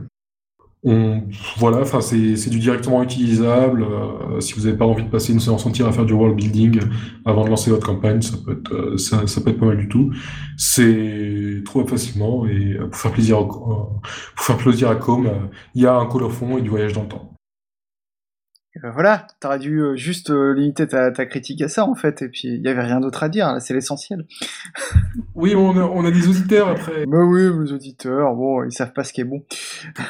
On, voilà, enfin c'est du directement utilisable. Euh, si vous n'avez pas envie de passer une séance entière à faire du world building avant de lancer votre campagne, ça peut être euh, ça, ça, peut être pas mal du tout. C'est trouvable facilement et pour faire plaisir pour faire plaisir à Com, il y a un colophon et du voyage dans le temps. Ben voilà, t'aurais dû euh, juste limiter ta, ta, critique à ça en fait, et puis il y avait rien d'autre à dire, là c'est l'essentiel. oui, on a, on a, des auditeurs après. Bah oui, les auditeurs, bon, ils savent pas ce qui est bon.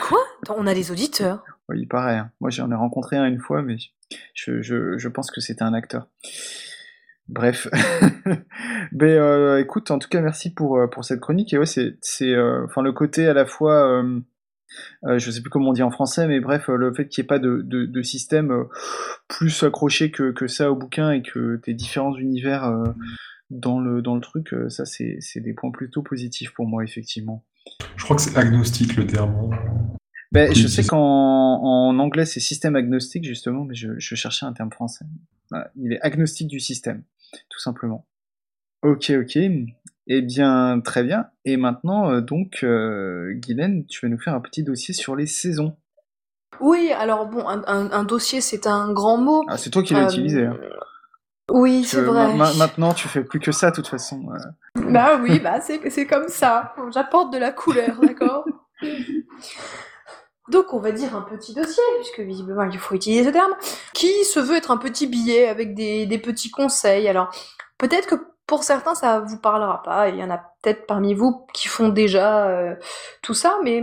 Quoi? On a des auditeurs Oui, il paraît. Hein. Moi j'en ai rencontré un une fois, mais je, je, je pense que c'était un acteur. Bref. ben euh, écoute, en tout cas merci pour, euh, pour cette chronique, et ouais, c'est, c'est, enfin le côté à la fois Euh, je sais plus comment on dit en français, mais bref, euh, le fait qu'il n'y ait pas de, de, de système euh, plus accroché que, que ça au bouquin et que tes différents univers euh, dans, le, dans le truc, euh, ça c'est des points plutôt positifs pour moi, effectivement. Je crois que c'est agnostique le terme. Ben, Oui, je sais qu'en en anglais c'est système agnostique justement, mais je, je cherchais un terme français. Voilà, il est agnostique du système, tout simplement. Ok, ok. Eh bien, très bien. Et maintenant, euh, donc, euh, Guylaine, tu vas nous faire un petit dossier sur les saisons. Oui, alors bon, un, un- un dossier, c'est un grand mot. Ah, c'est toi qui l'as Euh, utilisé. hein. Oui, c'est vrai. ma- ma- maintenant, tu fais plus que ça, de toute façon. euh. Bah oui, bah c'est c'est comme ça. J'apporte de la couleur, d'accord? Donc on va dire un petit dossier, puisque visiblement il faut utiliser ce terme, qui se veut être un petit billet avec des, des petits conseils? Alors peut-être que pour certains ça vous parlera pas, il y en a peut-être parmi vous qui font déjà euh, tout ça, mais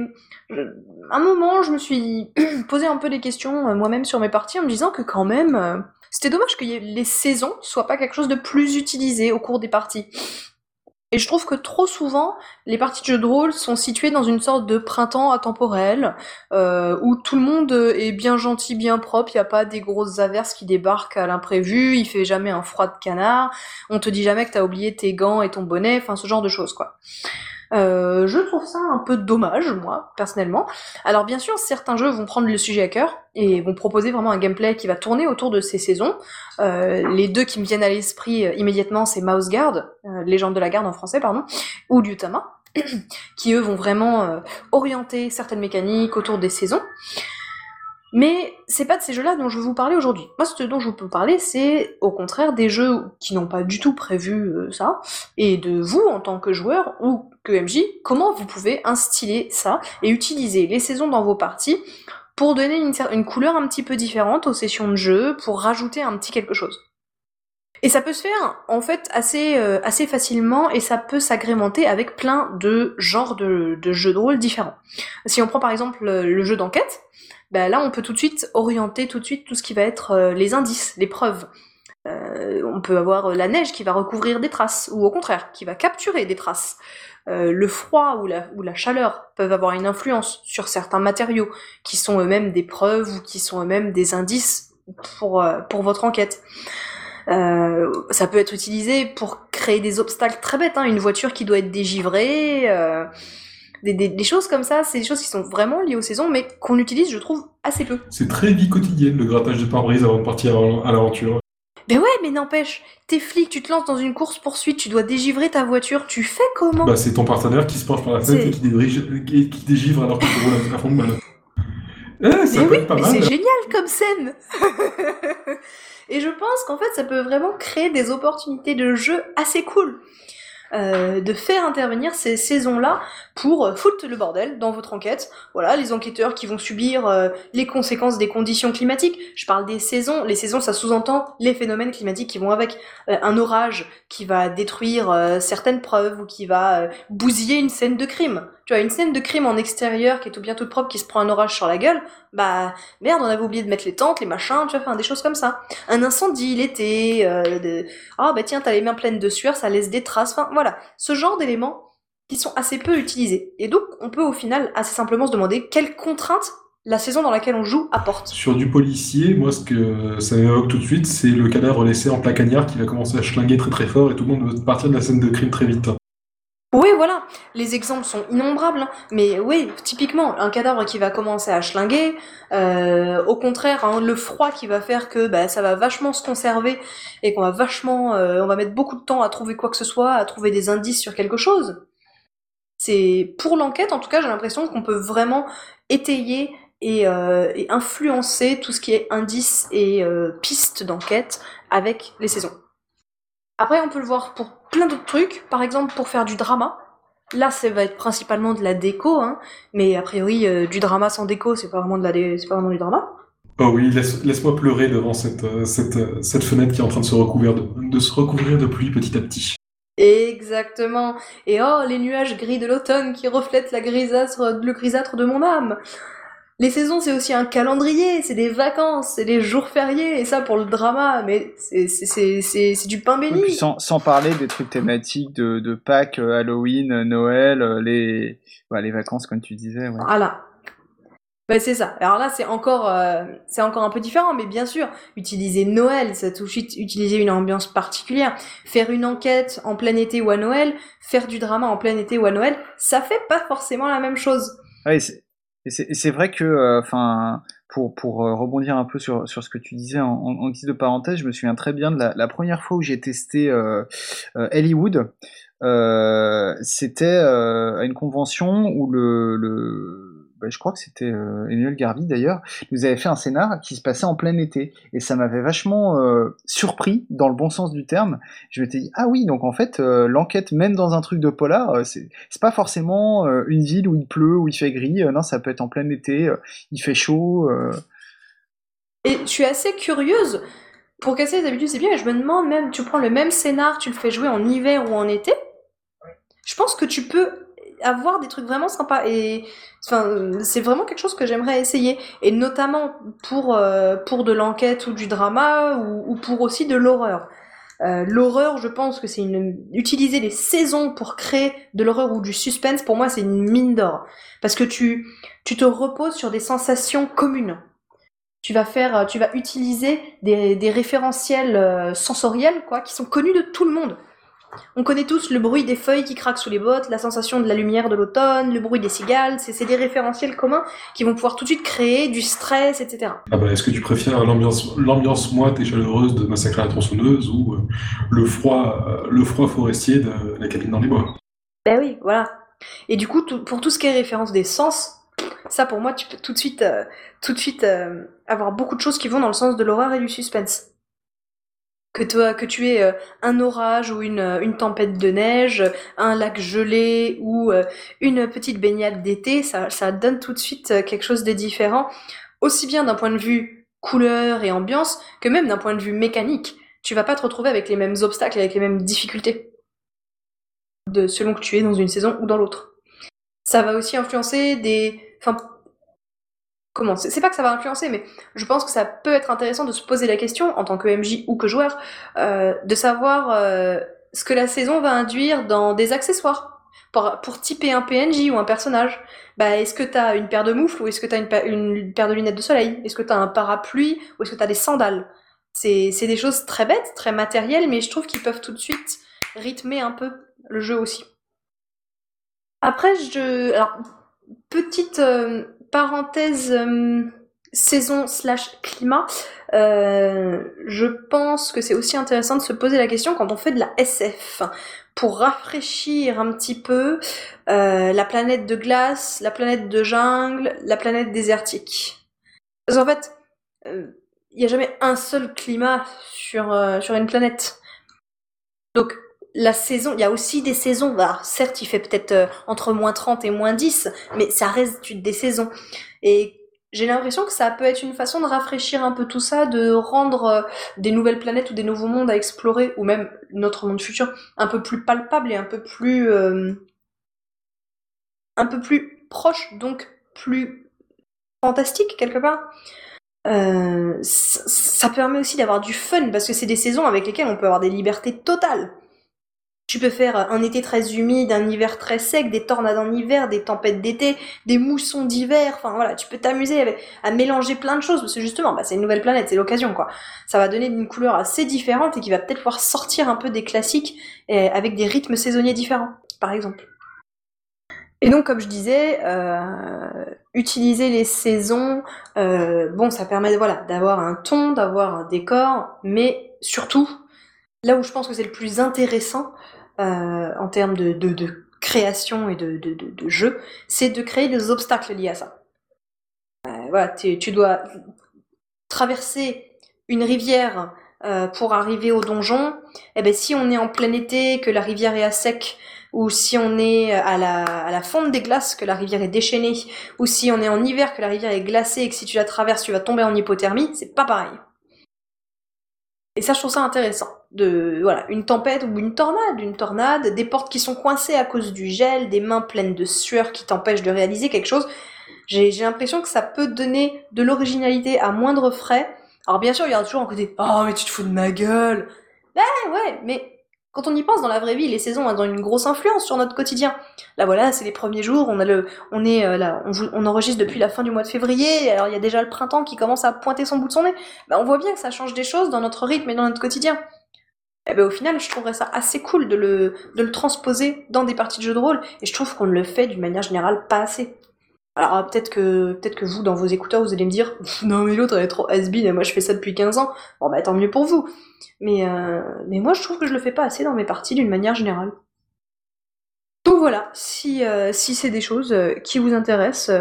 à un moment je me suis posé un peu des questions euh, moi-même sur mes parties en me disant que quand même euh, c'était dommage que les saisons soient pas quelque chose de plus utilisé au cours des parties. Et je trouve que trop souvent, les parties de jeux de rôle sont situées dans une sorte de printemps atemporel, euh, où tout le monde est bien gentil, bien propre, il n'y a pas des grosses averses qui débarquent à l'imprévu, il fait jamais un froid de canard, on te dit jamais que t'as oublié tes gants et ton bonnet, enfin ce genre de choses quoi. Euh, je trouve ça un peu dommage, moi, personnellement. Alors bien sûr, certains jeux vont prendre le sujet à cœur et vont proposer vraiment un gameplay qui va tourner autour de ces saisons. Euh, les deux qui me viennent à l'esprit euh, immédiatement, c'est Mouse Guard, euh, Légende de la garde en français, pardon, ou Liutama, qui eux vont vraiment orienter certaines mécaniques autour des saisons. Mais c'est pas de ces jeux-là dont je veux vous parler aujourd'hui. Moi, ce dont je peux vous parler, c'est au contraire des jeux qui n'ont pas du tout prévu euh, ça, et de vous en tant que joueur ou que MJ, comment vous pouvez instiller ça et utiliser les saisons dans vos parties pour donner une couleur un petit peu différente aux sessions de jeu, pour rajouter un petit quelque chose. Et ça peut se faire en fait assez, euh, assez facilement et ça peut s'agrémenter avec plein de genres de, de jeux de rôle différents. Si on prend par exemple le, le jeu d'enquête, ben là on peut tout de suite orienter tout de suite tout ce qui va être euh, les indices, les preuves. Euh, on peut avoir euh, la neige qui va recouvrir des traces, ou au contraire, qui va capturer des traces. Euh, le froid ou la, ou la chaleur peuvent avoir une influence sur certains matériaux, qui sont eux-mêmes des preuves ou qui sont eux-mêmes des indices pour, euh, pour votre enquête. Euh, ça peut être utilisé pour créer des obstacles très bêtes, hein, une voiture qui doit être dégivrée, euh, des, des- des choses comme ça, c'est des choses qui sont vraiment liées aux saisons, mais qu'on utilise, je trouve, assez peu. C'est très vie quotidienne le grattage de pare-brise avant de partir à l'aventure. Mais ouais, mais n'empêche, t'es flic, tu te lances dans une course poursuite, tu dois dégivrer ta voiture, tu fais comment? Bah, c'est ton partenaire qui se penche par la fenêtre et qui, dégivre, qui qui dégivre alors que tu roules à fond de balle. Eh, ça Mais oui, pas mais c'est génial comme scène Et je pense qu'en fait, ça peut vraiment créer des opportunités de jeu assez cool. Euh, de faire intervenir ces saisons-là pour euh, foutre le bordel dans votre enquête. Voilà, les enquêteurs qui vont subir euh, les conséquences des conditions climatiques. Je parle des saisons. Les saisons, ça sous-entend les phénomènes climatiques qui vont avec. Un orage qui va détruire certaines preuves ou qui va bousiller une scène de crime. Tu vois, une scène de crime en extérieur qui est tout bien toute propre, qui se prend un orage sur la gueule, bah merde, on avait oublié de mettre les tentes, les machins, tu vois, enfin des choses comme ça. Un incendie l'été, de... ah bah tiens, t'as les mains pleines de sueur, ça laisse des traces, voilà, ce genre d'éléments qui sont assez peu utilisés. Et donc, on peut au final assez simplement se demander quelles contraintes la saison dans laquelle on joue apporte. Sur du policier, moi, ce que ça m'évoque tout de suite, c'est le cadavre laissé en placagnard qui va commencer à schlinguer très très fort et tout le monde va partir de la scène de crime très vite. Oui, voilà, les exemples sont innombrables, hein. mais oui, typiquement, un cadavre qui va commencer à schlinguer, euh, au contraire, hein, le froid qui va faire que bah, ça va vachement se conserver et qu'on va vachement, euh, on va mettre beaucoup de temps à trouver quoi que ce soit, à trouver des indices sur quelque chose. C'est pour l'enquête, en tout cas, j'ai l'impression qu'on peut vraiment étayer et, euh, et influencer tout ce qui est indices et pistes d'enquête avec les saisons. Après, on peut le voir pour plein d'autres trucs, par exemple pour faire du drama. Là, ça va être principalement de la déco, hein, mais a priori, euh, du drama sans déco, c'est pas vraiment de la dé- c'est pas vraiment du drama. Oh oui, laisse, laisse-moi pleurer devant cette, euh, cette, euh, cette fenêtre qui est en train de se recouvrir de, de se recouvrir de pluie petit à petit. Exactement. Et oh, les nuages gris de l'automne qui reflètent la grisâtre, le grisâtre de mon âme. Les saisons, c'est aussi un calendrier, c'est des vacances, c'est des jours fériés, et ça pour le drama, mais c'est du pain béni. sans, sans parler des trucs thématiques de, de Pâques, euh, Halloween, euh, Noël, euh, les, bah, les vacances, comme tu disais. Ouais. Voilà. Bah, c'est ça. Alors là, c'est encore, euh, c'est encore un peu différent, mais bien sûr, utiliser Noël, ça tout de suite utiliser une ambiance particulière. Faire une enquête en plein été ou à Noël, faire du drama en plein été ou à Noël, ça fait pas forcément la même chose. Oui, c'est- et c'est vrai que, euh, enfin, pour, pour euh, rebondir un peu sur, sur ce que tu disais en, guise de parenthèse, je me souviens très bien de la, première fois où j'ai testé euh, euh, Hollywood. C'était à une convention où le bah, je crois que c'était euh, Emmanuel Garvey d'ailleurs, nous avait fait un scénar qui se passait en plein été et ça m'avait vachement euh, surpris dans le bon sens du terme. Je m'étais dit ah oui donc en fait euh, l'enquête même dans un truc de polar euh, c'est c'est pas forcément euh, une ville où il pleut où il fait gris euh, non ça peut être en plein été euh, il fait chaud euh. Et je suis assez curieuse. Pour casser les habitudes, c'est bien. Et je me demande même, tu prends le même scénar, tu le fais jouer en hiver ou en été? Je pense que tu peux avoir des trucs vraiment sympas. Et enfin, c'est vraiment quelque chose que j'aimerais essayer. Et notamment pour, euh, pour de l'enquête ou du drama ou, ou pour aussi de l'horreur. Euh, l'horreur, je pense que c'est une utiliser les saisons pour créer de l'horreur ou du suspense. Pour moi, c'est une mine d'or parce que tu tu te reposes sur des sensations communes tu vas faire, euh, tu vas utiliser des, des référentiels sensoriels, quoi, qui sont connus de tout le monde. On connaît tous le bruit des feuilles qui craquent sous les bottes, la sensation de la lumière de l'automne, le bruit des cigales, c'est des référentiels communs qui vont pouvoir tout de suite créer du stress, etc. Ah bah, est-ce que tu préfères l'ambiance, moite et chaleureuse de Massacre à la tronçonneuse ou euh, le froid, euh, le froid forestier de La cabine dans les bois? Ben oui, voilà. Et du coup, tout- pour tout ce qui est référence des sens, ça pour moi, tu peux tout de suite, euh, tout de suite avoir beaucoup de choses qui vont dans le sens de l'horreur et du suspense. Que tu aies euh, un orage ou une, euh, une tempête de neige, un lac gelé ou euh, une petite baignade d'été, ça, donne tout de suite quelque chose de différent, aussi bien d'un point de vue couleur et ambiance que même d'un point de vue mécanique. Tu vas pas te retrouver avec les mêmes obstacles, avec les mêmes difficultés de selon que tu es dans une saison ou dans l'autre. Ça va aussi influencer des, C'est pas que ça va influencer, mais je pense que ça peut être intéressant de se poser la question en tant que MJ ou que joueur, euh, de savoir euh, ce que la saison va induire dans des accessoires pour, typer un PNJ ou un personnage. Bah, est-ce que t'as une paire de moufles ou est-ce que t'as une, pa- une paire de lunettes de soleil? Est-ce que t'as un parapluie ou est-ce que t'as des sandales? C'est c'est des choses très bêtes, très matérielles, mais je trouve qu'ils peuvent tout de suite rythmer un peu le jeu aussi. Après, je. Alors, petite euh, parenthèse euh, saison slash climat. euh, je pense que c'est aussi intéressant de se poser la question quand on fait de la SF pour rafraîchir un petit peu euh, la planète de glace, la planète de jungle, la planète désertique. Parce qu'en fait, euh, il n'y a jamais un seul climat sur, euh, sur une planète. Donc, la saison, il y a aussi des saisons. Alors, certes, il fait peut-être euh, entre moins 30 et moins 10, mais ça reste des saisons. Et j'ai l'impression que ça peut être une façon de rafraîchir un peu tout ça, de rendre euh, des nouvelles planètes ou des nouveaux mondes à explorer, ou même notre monde futur, un peu plus palpable et un peu plus, euh, un peu plus proche, donc plus fantastique quelque part. Ça permet aussi d'avoir du fun parce que c'est des saisons avec lesquelles on peut avoir des libertés totales. Tu peux faire un été très humide, un hiver très sec, des tornades en hiver, des tempêtes d'été, des moussons d'hiver. Enfin voilà, tu peux t'amuser à mélanger plein de choses parce que justement, bah, c'est une nouvelle planète, c'est l'occasion quoi. Ça va donner une couleur assez différente et qui va peut-être pouvoir sortir un peu des classiques avec des rythmes saisonniers différents, par exemple. Et donc, comme je disais, euh, utiliser les saisons, euh, bon, ça permet voilà d'avoir un ton, d'avoir un décor, mais surtout, là où je pense que c'est le plus intéressant euh, en termes de, de, de création et de, de, jeu, c'est de créer des obstacles liés à ça. Euh, voilà, tu, tu dois traverser une rivière euh, pour arriver au donjon. Eh ben, si on est en plein été, que la rivière est à sec, ou si on est à la, à la fonte des glaces, que la rivière est déchaînée, ou si on est en hiver, que la rivière est glacée et que si tu la traverses, tu vas tomber en hypothermie, c'est pas pareil. Et ça, je trouve ça intéressant. De, voilà, une tempête ou une tornade, une tornade, des portes qui sont coincées à cause du gel, des mains pleines de sueur qui t'empêchent de réaliser quelque chose. J'ai, l'impression que ça peut donner de l'originalité à moindre frais. Alors bien sûr, il y a toujours un côté, oh, mais tu te fous de ma gueule. Ben ouais, mais quand on y pense dans la vraie vie, les saisons ont une grosse influence sur notre quotidien. Là voilà, c'est les premiers jours, on a le, on est euh, là, on, enregistre depuis la fin du mois de février. Alors il y a déjà le printemps qui commence à pointer son bout de son nez. Ben, on voit bien que ça change des choses dans notre rythme et dans notre quotidien. Eh ben, au final, je trouverais ça assez cool de le, de le transposer dans des parties de jeux de rôle. Et je trouve qu'on le fait d'une manière générale pas assez. Alors peut-être que peut-être que vous, dans vos écouteurs, vous allez me dire non mais l'autre elle est trop has et moi je fais ça depuis 15 ans. Bon bah tant mieux pour vous. Mais euh, mais moi je trouve que je le fais pas assez dans mes parties d'une manière générale. Donc voilà, si euh, si c'est des choses euh, qui vous intéressent,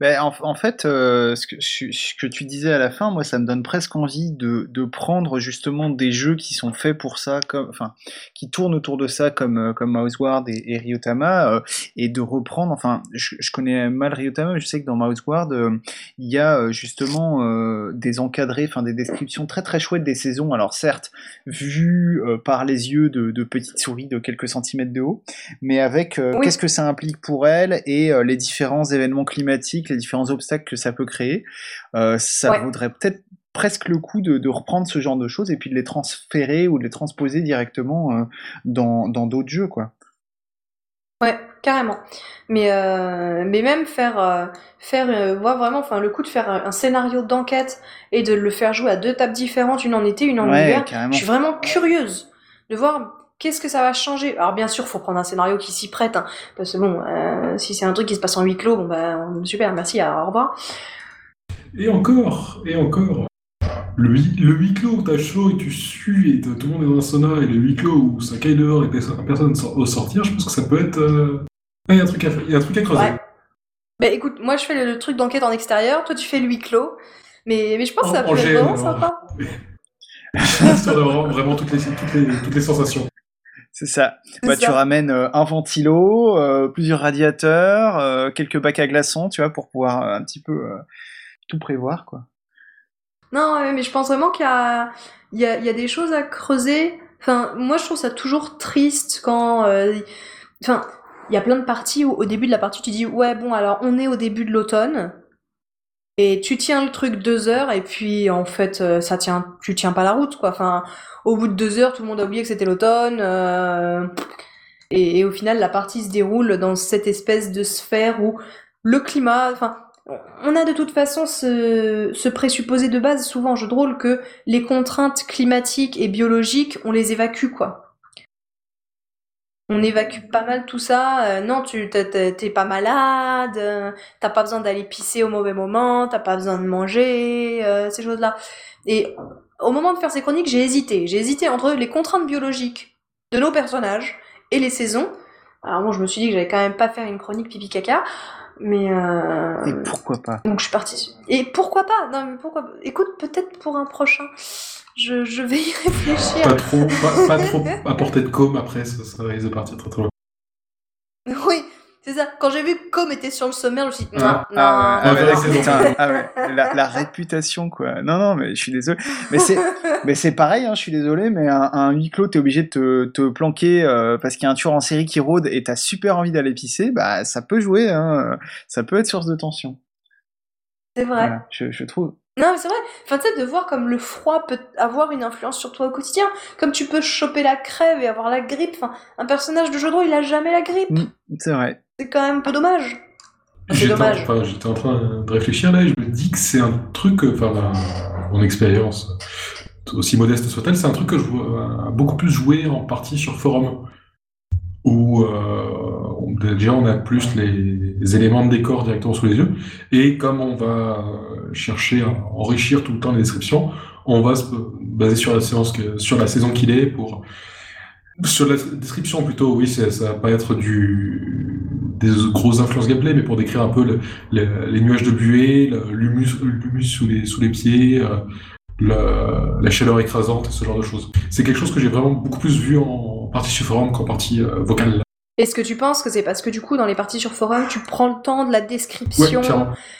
ben, en, fait, euh, ce, que, ce, que, tu disais à la fin, moi, ça me donne presque envie de, de, prendre justement des jeux qui sont faits pour ça, comme, enfin, qui tournent autour de ça, comme euh, comme Mouseward et, et Ryotama, euh, et de reprendre. Enfin, je, je, connais mal Ryotama, mais je sais que dans Mouseward, il y a justement des encadrés, enfin des descriptions très très chouettes des saisons. Alors certes, vues par les yeux de, de, petites souris de quelques centimètres de haut, mais avec qu'est-ce que ça implique pour elles et les différents événements climatiques les différents obstacles que ça peut créer, euh, ça vaudrait peut-être presque le coup de, reprendre ce genre de choses et puis de les transférer ou de les transposer directement euh, dans d'autres jeux, quoi. Ouais, carrément. Mais euh, mais même faire faire voir vraiment, enfin le coup de faire un, scénario d'enquête et de le faire jouer à deux tables différentes, une en été, une en hiver. Je suis vraiment curieuse de voir Qu'est-ce que ça va changer? Alors bien sûr, faut prendre un scénario qui s'y prête, hein, parce que bon, euh, si c'est un truc qui se passe en huis clos, bon bah super, merci, à, au revoir. Et encore, et encore, le, le huis clos où t'as chaud et tu sues et tout le monde est dans un sauna, et le huis clos où ça caille dehors et personne au sortir, je pense que ça peut être... Euh, il y, a un truc à, y a un truc à creuser. Bah écoute, moi je fais le, truc d'enquête en extérieur, toi tu fais le huis clos, mais, mais je pense que ça peut être vraiment sympa. vraiment, vraiment toutes les, toutes les, toutes les sensations. C'est ça. Bah, tu ramènes euh, un ventilo, euh, plusieurs radiateurs, euh, quelques bacs à glaçons, tu vois, pour pouvoir un petit peu tout prévoir, quoi. Non, mais je pense vraiment qu'il y y a des choses à creuser. Enfin, moi, je trouve ça toujours triste quand, enfin, il y a plein de parties où, au début de la partie, tu dis, ouais, bon, alors, on est au début de l'automne. Et tu tiens le truc deux heures et puis en fait ça tient, tu tiens pas la route quoi. Enfin, au bout de deux heures, tout le monde a oublié que c'était l'automne. Euh, et, au final, la partie se déroule dans cette espèce de sphère où le climat, enfin, on a de toute façon ce, ce présupposé de base souvent en jeu que les contraintes climatiques et biologiques, on les évacue quoi. On évacue pas mal tout ça. Euh, non, tu t'es pas malade, euh, t'as pas besoin d'aller pisser au mauvais moment, t'as pas besoin de manger, ces choses-là. Et au moment de faire ces chroniques, j'ai hésité. J'ai hésité entre les contraintes biologiques de nos personnages et les saisons. Alors moi, je me suis dit que j'allais quand même pas faire une chronique pipi caca, mais euh... Et pourquoi pas? Donc je suis partie. Et pourquoi pas? Non, mais pourquoi Écoute, peut-être pour un prochain. Je, je vais y réfléchir. Pas trop, pas, trop apporter de com après, ça, ça risque de partir très trop loin. Oui, c'est ça. Quand j'ai vu que Com était sur le sommet, je me suis dit, non, ah, non. Ah, ah, ah ouais, la, la, réputation, quoi. Non, non, mais je suis désolé. Mais c'est, mais c'est pareil, hein, je suis désolé, mais un, un huis clos, t'es obligé de te, te planquer euh, parce qu'il y a un tueur en série qui rôde et t'as super envie d'aller pisser, bah, ça peut jouer, hein. Ça peut être source de tension. C'est vrai. je, je trouve. Non, mais c'est vrai. Enfin, tu sais, de voir comme le froid peut avoir une influence sur toi au quotidien. Comme tu peux choper la crève et avoir la grippe. Enfin, un personnage de jeu de rôle, il a jamais la grippe. Mm, c'est vrai. C'est quand même un peu dommage. J'étais en, train de réfléchir là et je me dis que c'est un truc, enfin, mon expérience, aussi modeste soit-elle, c'est un truc que je vois beaucoup plus jouer en partie sur forum où euh, déjà on a plus les, éléments de décor directement sous les yeux, et comme on va chercher à enrichir tout le temps les descriptions, on va se baser sur la, séance que, sur la saison qu'il est pour... Sur la description plutôt, oui, ça, va pas être du, des grosses influences gameplay, mais pour décrire un peu les nuages de buée, l'humus sous les, sous les pieds, euh, la, chaleur écrasante ce genre de choses. C'est quelque chose que j'ai vraiment beaucoup plus vu en partie forum qu'en partie euh, vocale. Est-ce que tu penses que c'est parce que du coup dans les parties sur forum tu prends le temps de la description,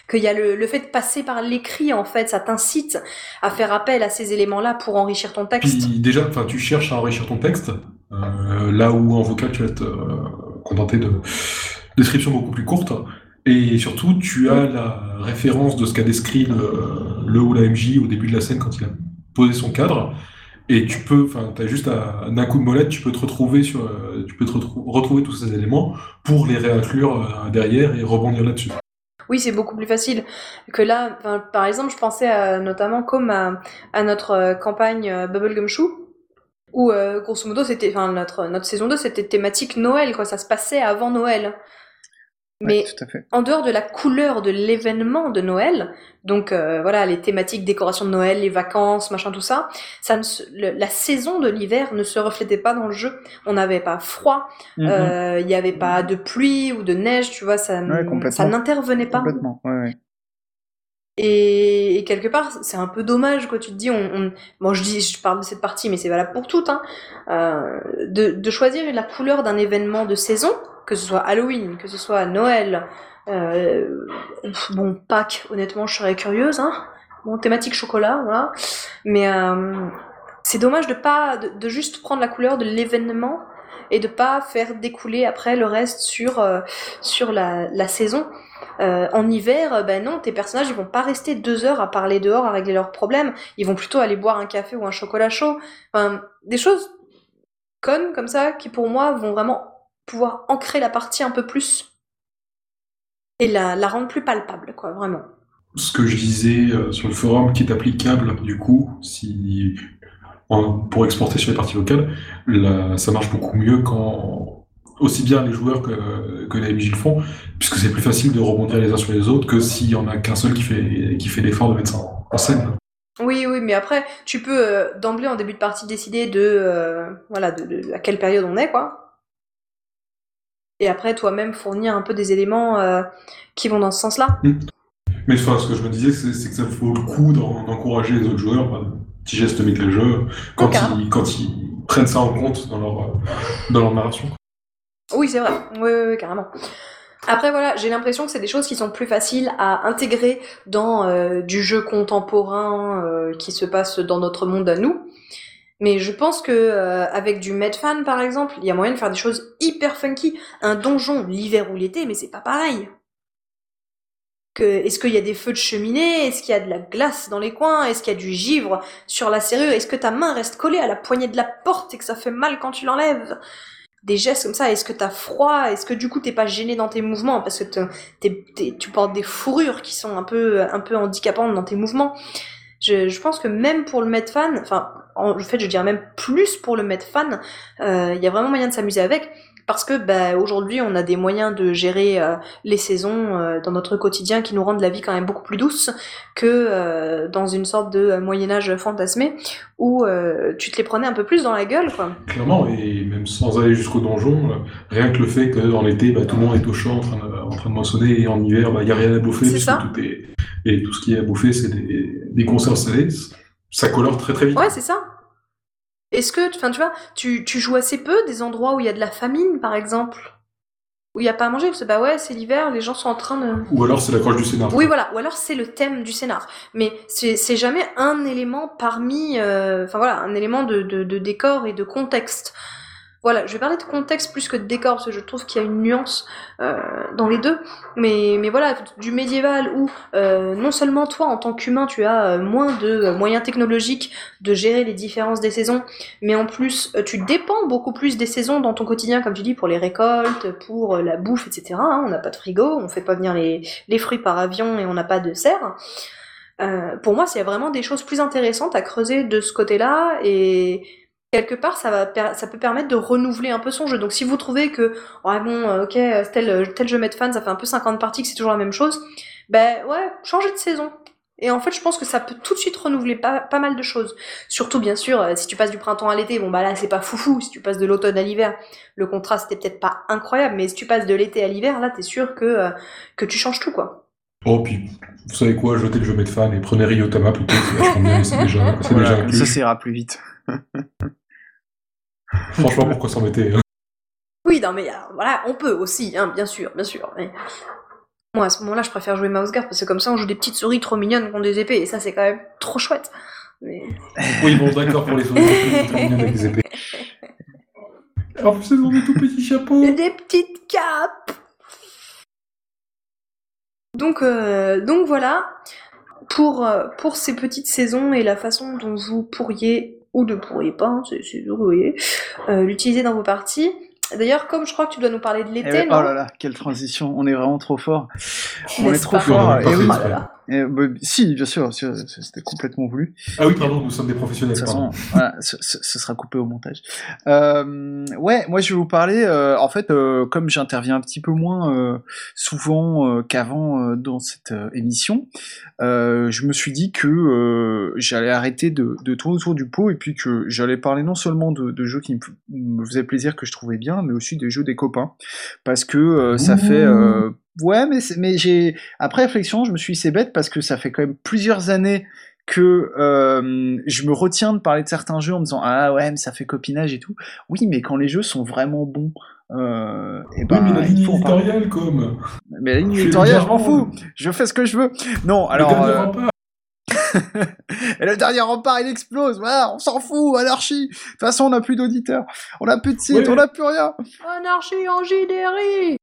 qu'il y a le, fait de passer par l'écrit en fait, ça t'incite à faire appel à ces éléments-là pour enrichir ton texte? Puis déjà, enfin tu cherches à enrichir ton texte, euh, là où en vocal tu vas te euh, contenter de descriptions beaucoup plus courtes. Et surtout, tu as la référence de ce qu'a décrit le, ou la MJ au début de la scène quand il a posé son cadre. Et tu peux, enfin, t'as juste un, un coup de molette, tu peux te retrouver sur, euh, tu peux te retrou- retrouver tous ces éléments pour les réinclure euh, derrière et rebondir là-dessus. Oui, c'est beaucoup plus facile que là. par exemple, je pensais à- notamment comme à, à notre euh, campagne euh, Bubblegum Shoe, où euh, grosso modo, c'était, enfin, notre, notre saison 2, c'était thématique Noël, quoi. Ça se passait avant Noël. Mais Ouais, tout à fait. en dehors de la couleur de l'événement de Noël, donc euh, voilà, les thématiques décoration de Noël, les vacances, machin, tout ça, ça ne se- le- la saison de l'hiver ne se reflétait pas dans le jeu. On n'avait pas froid, Mhm. euh, il n'y avait pas de pluie ou de neige, tu vois, ça, Ouais, ça n'intervenait pas. Complètement. Ouais, ouais. Et, quelque part, c'est un peu dommage, quoi. Tu te dis, on, on- bon, je parle de cette partie, mais c'est valable pour toutes, hein, euh, de, choisir la couleur d'un événement de saison, que ce soit Halloween, que ce soit Noël, euh, bon, Pâques, honnêtement, je serais curieuse, hein. Bon, thématique chocolat, voilà. Mais euh, c'est dommage de pas, de, juste prendre la couleur de l'événement et de pas faire découler après le reste sur sur la saison. Euh, en hiver, euh, ben non, tes personnages ils vont pas rester deux heures à parler dehors à régler leurs problèmes. Ils vont plutôt aller boire un café ou un chocolat chaud. Des choses connes comme ça qui pour moi vont vraiment pouvoir ancrer la partie un peu plus et la, rendre plus palpable, quoi, vraiment. Ce que je disais euh, sur le forum qui est applicable, du coup, si pour exporter sur les parties vocales, ça marche beaucoup mieux quand aussi bien les joueurs que, que les MJ le font, puisque c'est plus facile de rebondir les uns sur les autres que s'il y en a qu'un seul qui fait, qui fait l'effort de mettre ça en scène. Oui, oui, mais après, tu peux euh, d'emblée en début de partie décider de euh, voilà de, de- à quelle période on est, quoi. Et après, toi-même fournir un peu des éléments euh, qui vont dans ce sens-là. Mais enfin, ce que je me disais, c'est que ça vaut le coup d'en- d'encourager les autres joueurs, petit geste maître le jeu, quand, ils, quand ils prennent ça en compte dans leur, dans leur narration. Oui, c'est vrai. Oui, oui, oui, carrément. Après, voilà, j'ai l'impression que c'est des choses qui sont plus faciles à intégrer dans euh, du jeu contemporain euh, qui se passe dans notre monde à nous. Mais je pense que euh, avec du Medfan, par exemple, il y a moyen de faire des choses hyper funky. Un donjon l'hiver ou l'été, mais c'est pas pareil. Que, est-ce qu'il y a des feux de cheminée? Est-ce qu'il y a de la glace dans les coins? Est-ce qu'il y a du givre sur la serrure? Est-ce que ta main reste collée à la poignée de la porte et que ça fait mal quand tu l'enlèves? Des gestes comme ça Est-ce que t'as froid Est-ce que du coup t'es pas gêné dans tes mouvements? Parce que t'es- t'es- tu portes des fourrures qui sont un peu un peu handicapantes dans tes mouvements. Je, je pense que même pour le mettre fan, enfin en fait je dirais même plus pour le mettre fan, euh, il y a vraiment moyen de s'amuser avec parce que bah, aujourd'hui on a des moyens de gérer euh, les saisons euh, dans notre quotidien qui nous rendent la vie quand même beaucoup plus douce que euh, dans une sorte de Moyen Âge fantasmé où tu te les prenais un peu plus dans la gueule quoi. Clairement, et même sans aller jusqu'au donjon, rien que le fait qu'en été, bah, tout le monde est au chaud en train de, en train de moissonner, et en hiver, il n'y a rien à bouffer, puisque ça. tout est, et tout ce qui est à bouffer, c'est des, des conserves salées, ça colore très très vite. Ouais, c'est ça. Est-ce que, enfin, tu vois, tu, tu joues assez peu des endroits où il y a de la famine, par exemple? Où il n'y a pas à manger Parce que, bah ouais, c'est l'hiver, les gens sont en train de... Ou alors c'est l'accroche du scénario. Oui, voilà. Ou alors c'est le thème du scénar. Mais c'est c'est jamais un élément parmi... euh, Enfin voilà, un élément de, de, de décor et de contexte. Voilà, je vais parler de contexte plus que de décor, parce que je trouve qu'il y a une nuance euh, dans les deux. Mais, mais voilà, du médiéval où euh, non seulement toi, en tant qu'humain, tu as euh, moins de moyens technologiques de gérer les différences des saisons, mais en plus, tu dépends beaucoup plus des saisons dans ton quotidien, comme tu dis, pour les récoltes, pour la bouffe, etc. hein. on n'a pas de frigo, on fait pas venir les, les fruits par avion et on n'a pas de serre. Pour moi, c'est vraiment des choses plus intéressantes à creuser de ce côté-là et quelque part, ça va, ça peut permettre de renouveler un peu son jeu. Donc, si vous trouvez que, ouais, bon, euh, ok, euh, tel, tel jeu met fan, ça fait un peu 50 parties, que c'est toujours la même chose, ben ouais, changez de saison. Et en fait, je pense que ça peut tout de suite renouveler pas, pas mal de choses. Surtout, bien sûr, euh, si tu passes du printemps à l'été, bon bah là, c'est pas foufou. Si tu passes de l'automne à l'hiver, le contraste est peut-être pas incroyable, mais si tu passes de l'été à l'hiver, là, t'es sûr que, euh, que tu changes tout, quoi. Oh, puis, vous savez quoi, jetez le jeu de fan et prenez Ryotama plutôt, c'est déjà, c'est déjà Voilà, ça, plus vite. Franchement, pourquoi s'embêter hein Oui, non, mais euh, voilà, on peut aussi, hein, bien sûr, bien sûr. Mais... Moi, à ce moment-là, je préfère jouer Mouse Guard parce que comme ça, on joue des petites souris trop mignonnes qui ont des épées et ça, c'est quand même trop chouette. Mais... Oui, bon, d'accord pour les souris, avec des épées. En plus, elles ont des tout petits chapeaux. Et des petites capes donc, euh, donc voilà, pour, euh, pour ces petites saisons et la façon dont vous pourriez ou ne pourriez pas, hein, c'est vous voyez, euh, l'utiliser dans vos parties. D'ailleurs, comme je crois que tu dois nous parler de Eh l'été, non oh là là, quelle transition, on est vraiment trop fort. On est trop fort. Et oui. Oh là là. Et, bah, si, bien sûr, c'était complètement voulu. Ah oui, pardon, nous sommes des De professionnels. toute pardon. façon, voilà, ce, sera coupé au montage. Euh, ouais, moi je vais vous parler. euh, en fait, euh, comme j'interviens un petit peu moins euh, souvent euh, qu'avant euh, dans cette émission, euh, je me suis dit que euh, j'allais arrêter de, de tourner autour du pot et puis que j'allais parler non seulement de, de jeux qui me, faisaient plaisir, que je trouvais bien, mais aussi des jeux des copains, parce que euh, ça Ouh. fait euh, ouais, mais c'est- mais j'ai après réflexion, je me suis dit c'est bête parce que ça fait quand même plusieurs années que euh, je me retiens de parler de certains jeux en me disant ah ouais mais ça fait copinage et tout. Oui mais quand les jeux sont vraiment bons, euh, et Oui, ben mais la ligne éditoriale, comme. Mais la ligne le éditoriale je m'en fous, je fais ce que je veux. Non le alors dernier euh, rempart. et le dernier rempart il explose, voilà on s'en fout anarchie. De toute façon on n'a plus d'auditeurs, on n'a plus de site, Ouais. on n'a plus rien. Anarchie en JDRI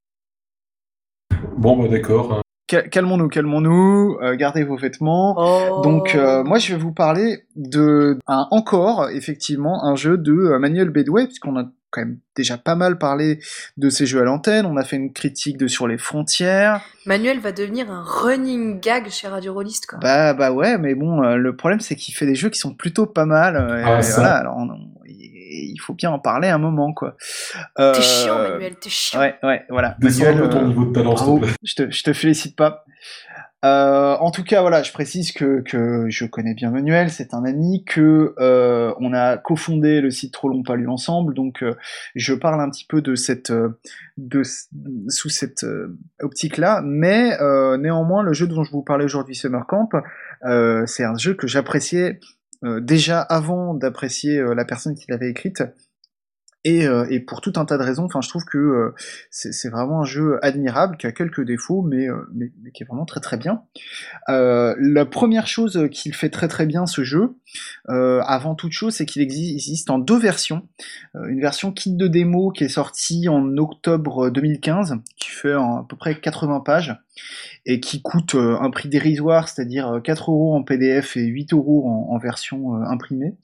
Bon, bah d'accord. Cal- Calmons-nous, calmons-nous, euh, gardez vos vêtements. Oh. Donc euh, moi je vais vous parler de un, encore effectivement un jeu de euh, Manuel Bedouet puisqu'on a quand même déjà pas mal parlé de ces jeux à l'antenne, on a fait une critique de Sur les frontières. Manuel va devenir un running gag chez Radio Rollist, quoi. Bah bah ouais, mais bon euh, le problème c'est qu'il fait des jeux qui sont plutôt pas mal euh, Ah, et ça. voilà, alors on- il faut bien en parler un moment quoi. Euh, T'es chiant, Manuel, t'es chiant. Ouais, ouais, voilà. Manuel, ton euh, niveau de talent, s'il te Bravo, plaît. je te, je te félicite pas. Euh, en tout cas, voilà, je précise que, que je connais bien Manuel, c'est un ami, que euh, on a cofondé le site Trop long pas lu ensemble, donc euh, je parle un petit peu de cette, de, sous cette euh, optique-là, mais euh, néanmoins, le jeu dont je vous parlais aujourd'hui, Summer Camp, euh, c'est un jeu que j'appréciais euh, déjà avant d'apprécier euh, la personne qui l'avait écrite. Et, euh, et pour tout un tas de raisons, enfin, je trouve que euh, c'est vraiment un jeu admirable, qui a quelques défauts, mais, euh, qui est vraiment très très bien. La première chose qu'il fait très très bien ce jeu, avant toute chose, c'est qu'il exi- existe en deux versions. Une version kit de démo qui est sortie en octobre 2015, qui fait à peu près 80 pages, et qui coûte un prix dérisoire, c'est-à-dire euh, 4 euros en PDF et 8 euros en, version imprimée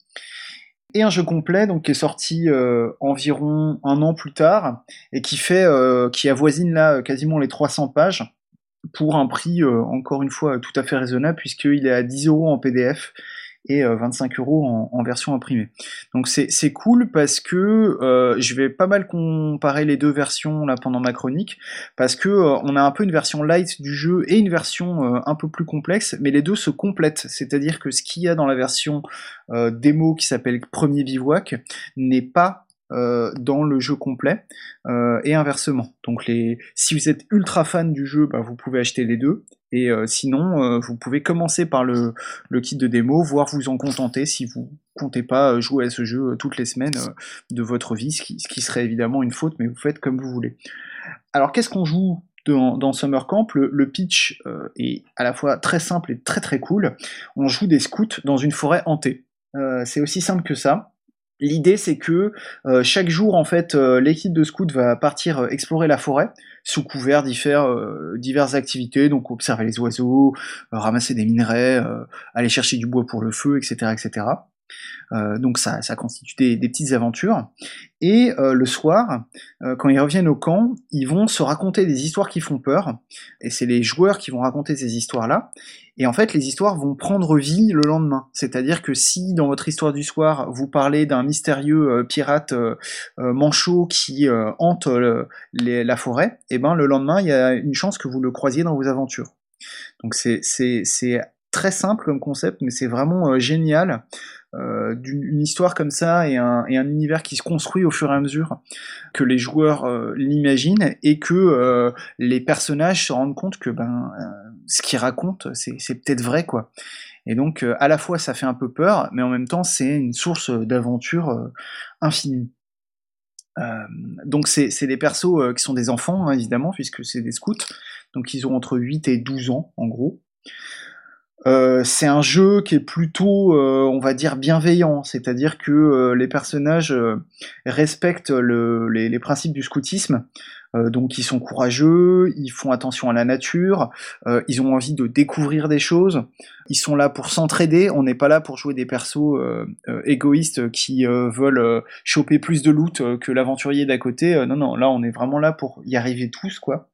et un jeu complet donc qui est sorti euh, environ un an plus tard et qui fait euh, qui avoisine là quasiment les 300 pages pour un prix euh, encore une fois tout à fait raisonnable puisqu'il est à 10 euros en PDF et euh, 25 euros en, version imprimée. Donc c'est cool parce que euh, je vais pas mal comparer les deux versions là pendant ma chronique parce que euh, on a un peu une version light du jeu et une version euh, un peu plus complexe, mais les deux se complètent. C'est-à-dire que ce qu'il y a dans la version euh, démo qui s'appelle Premier Bivouac n'est pas euh, dans le jeu complet euh, et inversement. Donc les, si vous êtes ultra fan du jeu, bah, vous pouvez acheter les deux. Et euh, sinon, euh, vous pouvez commencer par le, kit de démo, voire vous en contenter si vous comptez pas euh, jouer à ce jeu toutes les semaines de votre vie, ce qui, serait évidemment une faute, mais vous faites comme vous voulez. Alors qu'est-ce qu'on joue dans, Summer Camp? Le, pitch est à la fois très simple et très très cool. On joue des scouts dans une forêt hantée. C'est aussi simple que ça. L'idée, c'est que chaque jour, en fait, l'équipe de scouts va partir explorer la forêt sous couvert divers, euh, diverses activités, donc observer les oiseaux, euh, ramasser des minerais, euh, aller chercher du bois pour le feu, etc., etc. Euh, donc ça, ça constitue des, petites aventures. Et euh, le soir, euh, quand ils reviennent au camp, ils vont se raconter des histoires qui font peur. Et c'est les joueurs qui vont raconter ces histoires-là. Et en fait, les histoires vont prendre vie le lendemain. C'est-à-dire que si dans votre histoire du soir, vous parlez d'un mystérieux pirate manchot qui hante la forêt, et ben le lendemain, il y a une chance que vous le croisiez dans vos aventures. Donc c'est très simple comme concept, mais c'est vraiment génial. Euh, d'une une histoire comme ça et un, univers qui se construit au fur et à mesure que les joueurs euh, l'imaginent et que euh, les personnages se rendent compte que ben ce qu'ils racontent c'est peut-être vrai quoi. Et donc à la fois ça fait un peu peur, mais en même temps c'est une source d'aventure infinie. Donc c'est des persos qui sont des enfants hein, évidemment puisque c'est des scouts, donc ils ont entre 8 et 12 ans en gros. Euh, c'est un jeu qui est plutôt, euh, on va dire, bienveillant, c'est-à-dire que euh, les personnages respectent le- les, les principes du scoutisme. Donc ils sont courageux, ils font attention à la nature, ils ont envie de découvrir des choses, ils sont là pour s'entraider, on n'est pas là pour jouer des persos égoïstes qui veulent choper plus de loot que l'aventurier d'à côté. non, non, là on est vraiment là pour y arriver tous, quoi.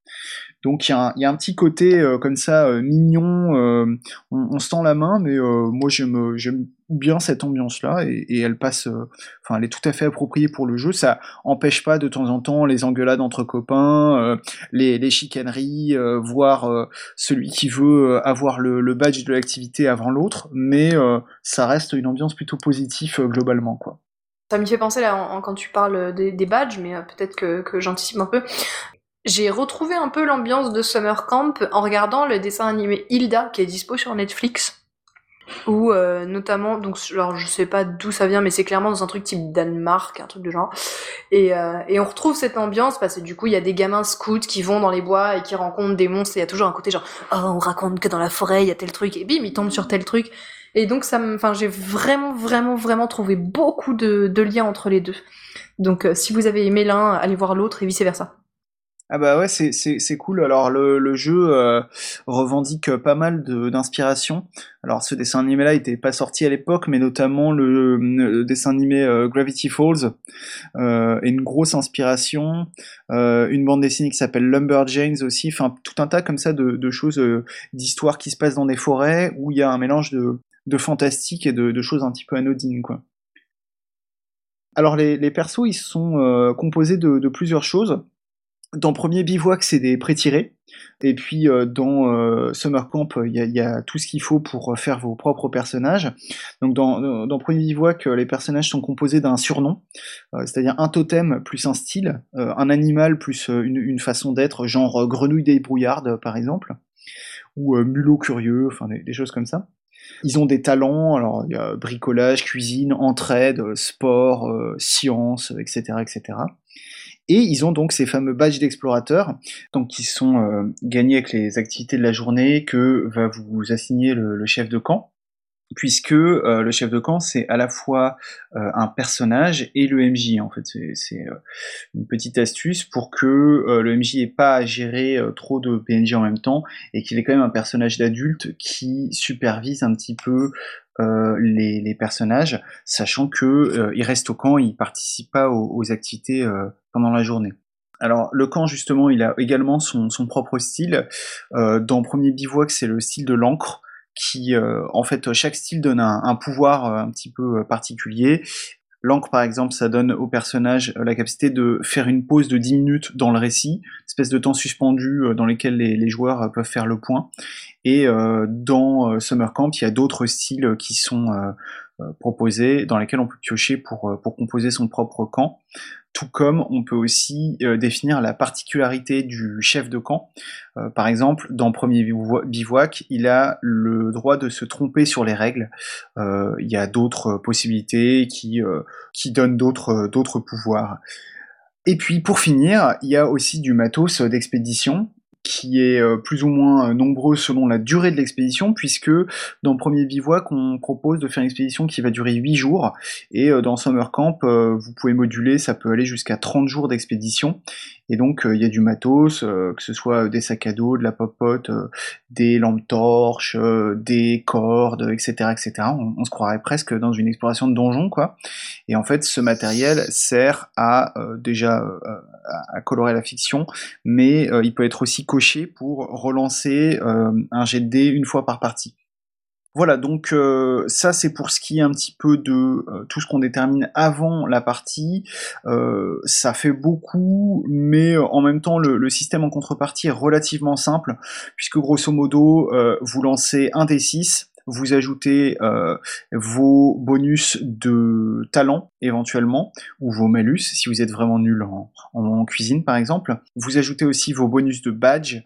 Donc il y, a un petit côté comme ça mignon, on, on, se tend la main, mais moi j'aime bien cette ambiance-là et, elle passe, euh, enfin, elle est tout à fait appropriée pour le jeu. Ça empêche pas de temps en temps les engueulades entre copains, euh, les, chicaneries, euh, voire celui qui veut avoir le, badge de l'activité avant l'autre, mais ça reste une ambiance plutôt positive globalement, quoi. Ça me fait penser quand tu parles des, badges, mais peut-être que j'anticipe un peu. J'ai retrouvé un peu l'ambiance de Summer Camp en regardant le dessin animé Hilda qui est dispo sur Netflix. Ou euh, notamment donc alors je sais pas d'où ça vient mais c'est clairement dans un truc type Danemark un truc de genre. Et, euh, et on retrouve cette ambiance parce que du coup il y a des gamins scouts qui vont dans les bois et qui rencontrent des monstres il y a toujours un côté genre oh on raconte que dans la forêt il y a tel truc et bim ils tombent sur tel truc. Et donc ça enfin j'ai vraiment vraiment vraiment trouvé beaucoup de, de liens entre les deux. Donc euh, si vous avez aimé l'un allez voir l'autre et vice versa ah bah ouais, c'est, cool. Alors le, le jeu euh, revendique pas mal d'inspiration. Alors ce dessin animé-là n'était pas sorti à l'époque, mais notamment le, dessin animé euh, Gravity Falls euh, est une grosse inspiration. Euh, une bande dessinée qui s'appelle Lumberjanes aussi. Enfin tout un tas comme ça de, de choses, d'histoires qui se passent dans des forêts où il y a un mélange de, de fantastique et de, de choses un petit peu anodines quoi. Alors les, les persos ils sont composés de plusieurs choses. Dans Premier Bivouac, c'est des pré-tirés. Et puis euh, dans euh, Summer Camp, il y, a tout ce qu'il faut pour faire vos propres personnages. Donc dans, Premier Bivouac, les personnages sont composés d'un surnom, euh, c'est-à-dire un totem plus un style, un animal plus une, façon d'être, genre grenouille des brouillardes par exemple, ou mulot curieux, enfin des, choses comme ça. Ils ont des talents, alors il y a bricolage, cuisine, entraide, sport, science, etc., etc. Et ils ont donc ces fameux badges d'explorateurs, donc qui sont euh, gagnés avec les activités de la journée que va vous assigner le, chef de camp puisque euh, le chef de camp c'est à la fois euh, un personnage et le MJ en fait. C'est une petite astuce pour que le MJ ait pas à gérer trop de PNJ en même temps et qu'il ait quand même un personnage d'adulte qui supervise un petit peu les, personnages, sachant que il reste au camp, il participe pas aux activités pendant la journée. Alors le camp justement, il a également son, propre style. Euh, dans Premier Bivouac, c'est le style de l'encre qui, euh, en fait, chaque style donne un, pouvoir euh, un petit peu particulier. L'encre, par exemple, ça donne au personnage la capacité de faire une pause de 10 minutes dans le récit, espèce de temps suspendu dans lequel les, joueurs peuvent faire le point. Et dans Summer Camp, il y a d'autres styles qui sont proposés, dans lesquels on peut piocher pour composer son propre camp tout comme on peut aussi euh, définir la particularité du chef de camp. Euh, par exemple, dans Premier Bivouac, il a le droit de se tromper sur les règles. Euh, il y a d'autres possibilités qui, qui donnent d'autres pouvoirs. Et puis pour finir, il y a aussi du matos d'expédition qui est euh, plus ou moins euh, nombreux selon la durée de l'expédition, puisque dans Premier Bivouac, on propose de faire une expédition qui va durer 8 jours, et euh, dans Summer Camp, vous pouvez moduler, ça peut aller jusqu'à 30 jours d'expédition, et donc il y a du matos, que ce soit des sacs à dos, de la popote, des lampes torches, des cordes, etc. etc. On, se croirait presque dans une exploration de donjon, quoi. Et en fait, ce matériel sert à déjà à colorer la fiction, mais il peut être aussi cocher pour relancer euh, un jet de dés une fois par partie. Voilà, donc euh, ça c'est pour ce qui est un petit peu de euh, tout ce qu'on détermine avant la partie. ça fait beaucoup, mais en même temps le, système en contrepartie est relativement simple, puisque grosso modo vous lancez un D6, vous ajoutez euh, vos bonus de talent éventuellement, ou vos malus si vous êtes vraiment nul en, cuisine par exemple. Vous ajoutez aussi vos bonus de badge,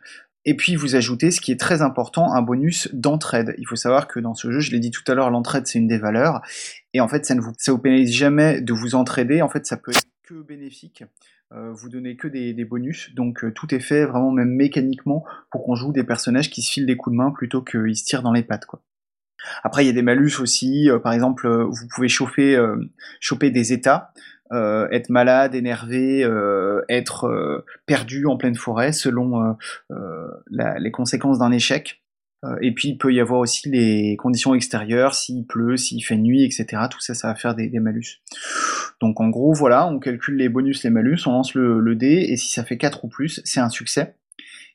et puis vous ajoutez, ce qui est très important, un bonus d'entraide. Il faut savoir que dans ce jeu, je l'ai dit tout à l'heure, l'entraide c'est une des valeurs, et en fait ça ne vous, ça vous pénalise jamais de vous entraider, en fait ça peut être que bénéfique. Euh, vous donnez que des, bonus, donc euh, tout est fait vraiment même mécaniquement pour qu'on joue des personnages qui se filent des coups de main plutôt qu'ils se tirent dans les pattes quoi. Après, il y a des malus aussi. Euh, par exemple, vous pouvez chauffer, choper des états. Être malade, énervé, être perdu en pleine forêt selon les conséquences d'un échec. Et puis il peut y avoir aussi les conditions extérieures, s'il pleut, s'il fait nuit, etc. Tout ça, ça va faire des, malus. Donc en gros, voilà, on calcule les bonus, les malus, on lance le, le dé, et si ça fait 4 ou plus, c'est un succès.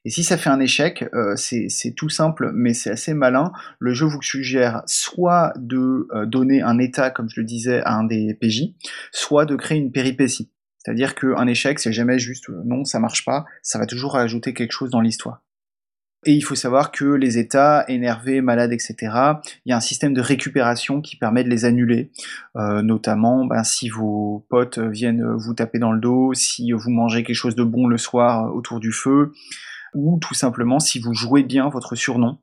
Et si ça fait un échec, euh, c'est tout simple, mais c'est assez malin. Le jeu vous suggère soit de euh, donner un état, comme je le disais, à un des PJ, soit de créer une péripétie. C'est-à-dire qu'un échec, c'est jamais juste euh, non, ça marche pas, ça va toujours ajouter quelque chose dans l'histoire. Et il faut savoir que les états énervés, malades, etc., il y a un système de récupération qui permet de les annuler. notamment, ben, si vos potes viennent vous taper dans le dos, si vous mangez quelque chose de bon le soir autour du feu, ou tout simplement si vous jouez bien votre surnom.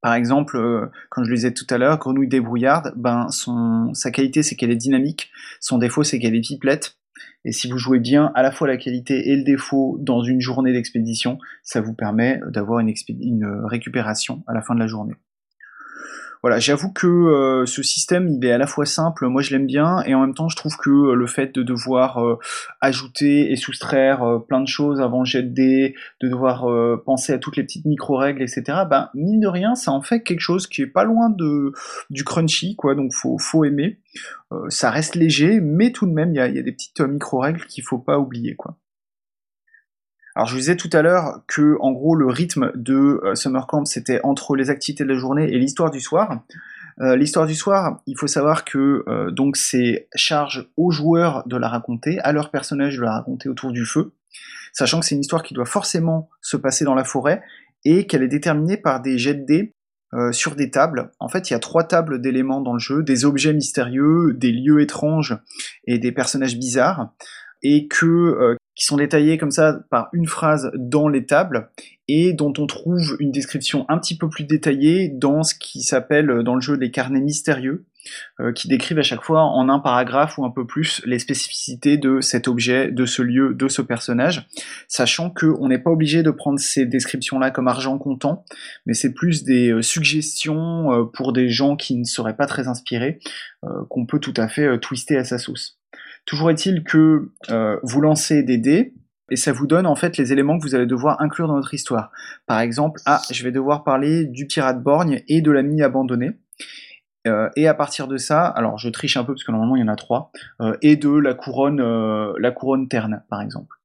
Par exemple, euh, comme je le disais tout à l'heure, Grenouille débrouillarde, ben son, sa qualité c'est qu'elle est dynamique, son défaut c'est qu'elle est pipelette. Et si vous jouez bien à la fois la qualité et le défaut dans une journée d'expédition, ça vous permet d'avoir une, une récupération à la fin de la journée. Voilà, j'avoue que euh, ce système, il est à la fois simple, moi je l'aime bien, et en même temps je trouve que euh, le fait de devoir euh, ajouter et soustraire plein de choses avant jet de de devoir penser à toutes les petites micro-règles, etc., ben mine de rien, ça en fait quelque chose qui est pas loin de du crunchy, quoi, donc faut, faut aimer. ça reste léger, mais tout de même, il y a, y a, des petites micro-règles qu'il faut pas oublier, quoi. Alors je vous disais tout à l'heure que en gros le rythme de euh, Summer Camp c'était entre les activités de la journée et l'histoire du soir. Euh, l'histoire du soir, il faut savoir que euh, donc c'est charge aux joueurs de la raconter, à leur personnage de la raconter autour du feu, sachant que c'est une histoire qui doit forcément se passer dans la forêt et qu'elle est déterminée par des jets de dés sur des tables. En fait, il y a trois tables d'éléments dans le jeu, des objets mystérieux, des lieux étranges et des personnages bizarres et que qui sont détaillés comme ça par une phrase dans les tables et dont on trouve une description un petit peu plus détaillée dans ce qui s'appelle euh, dans le jeu les carnets mystérieux, euh, qui décrivent à chaque fois en un paragraphe ou un peu plus les spécificités de cet objet, de ce lieu, de ce personnage, sachant qu'on n'est pas obligé de prendre ces descriptions-là comme argent comptant, mais c'est plus des suggestions pour des gens qui ne seraient pas très inspirés, qu'on peut tout à fait twister à sa sauce. Toujours est-il que euh, vous lancez des dés, et ça vous donne en fait les éléments que vous allez devoir inclure dans votre histoire. Par exemple, ah, je vais devoir parler du pirate borgne et de l'ami abandonné. Euh, et à partir de ça, alors je triche un peu parce que normalement il y en a trois, euh, et de la couronne, la couronne terne, par exemple.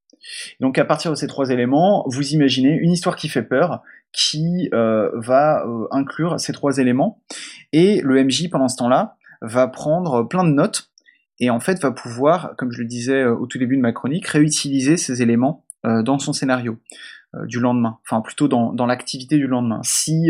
Donc à partir de ces trois éléments, vous imaginez une histoire qui fait peur, qui va inclure ces trois éléments, et le MJ pendant ce temps-là va prendre plein de notes et en fait va pouvoir, comme je le disais euh, au tout début de ma chronique, réutiliser ces éléments euh, dans son scénario euh, du lendemain, enfin plutôt dans, dans l'activité du lendemain. Si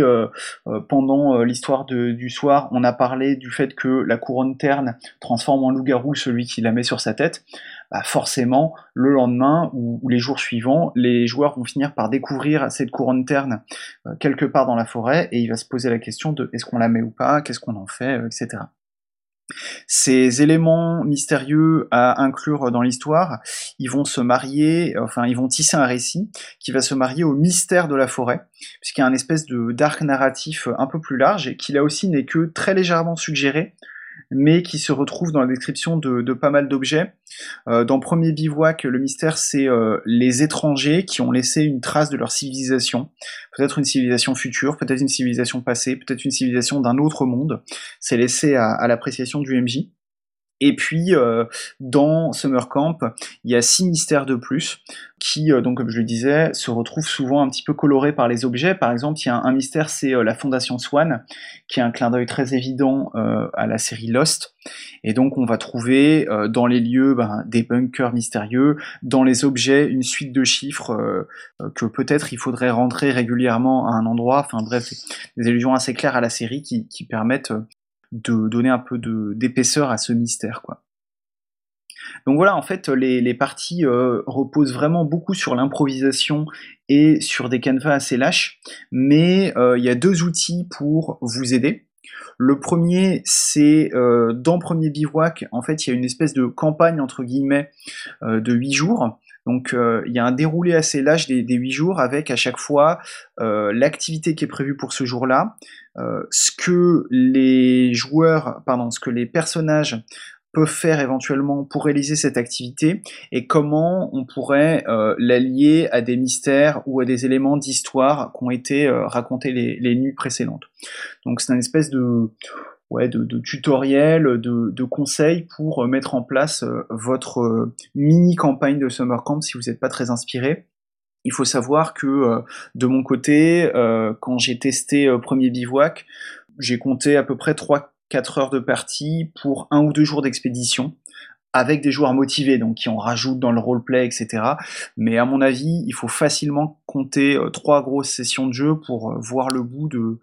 pendant l'histoire du soir, on a parlé du fait que la couronne terne transforme en loup-garou celui qui la met sur sa tête, bah forcément, le lendemain ou, les jours suivants, les joueurs vont finir par découvrir cette couronne terne quelque part dans la forêt et il va se poser la question de est-ce qu'on la met ou pas, qu'est-ce qu'on en fait, etc. Ces éléments mystérieux à inclure dans l'histoire, ils vont se marier, enfin ils vont tisser un récit qui va se marier au mystère de la forêt, puisqu'il y a un espèce de d'arc narratif un peu plus large et qui là aussi n'est que très légèrement suggéré mais qui se retrouve dans la description de, pas mal d'objets. Euh, dans Premier Bivouac, le mystère, c'est euh, les étrangers qui ont laissé une trace de leur civilisation. Peut-être une civilisation future, peut-être une civilisation passée, peut-être une civilisation d'un autre monde. C'est laissé à l'appréciation du MJ. Et puis euh, dans Summer Camp, il y a six mystères de plus qui, euh, donc comme je le disais, se retrouvent souvent un petit peu colorés par les objets. Par exemple, il y a un, mystère, c'est euh, la Fondation Swan, qui est un clin d'œil très évident à la série Lost. Et donc on va trouver dans les lieux ben, des bunkers mystérieux, dans les objets une suite de chiffres que peut-être il faudrait rentrer régulièrement à un endroit. Enfin bref, des allusions assez claires à la série qui, qui permettent de donner un peu d'épaisseur à ce mystère, quoi. Donc voilà, en fait, les, parties euh, reposent vraiment beaucoup sur l'improvisation et sur des canevas assez lâches, mais euh, il y a deux outils pour vous aider. Le premier, c'est euh, dans Premier Bivouac, en fait, il y a une espèce de campagne, entre guillemets, de 8 jours, donc il y a un déroulé assez lâche des, des 8 jours avec à chaque fois l'activité qui est prévue pour ce jour-là, ce que les joueurs, pardon, ce que les personnages peuvent faire éventuellement pour réaliser cette activité et comment on pourrait euh, l'allier à des mystères ou à des éléments d'histoire qui ont été euh, racontés les, nuits précédentes. Donc c'est une espèce de, ouais, de, tutoriel, de, de conseils pour mettre en place votre mini campagne de summer camp si vous n'êtes pas très inspiré. Il faut savoir que de mon côté, quand j'ai testé premier bivouac, j'ai compté à peu près 3 4 heures de partie pour un ou deux jours d'expédition avec des joueurs motivés, donc qui en rajoutent dans le roleplay, etc. Mais à mon avis, il faut facilement compter euh, trois grosses sessions de jeu pour euh, voir le bout de,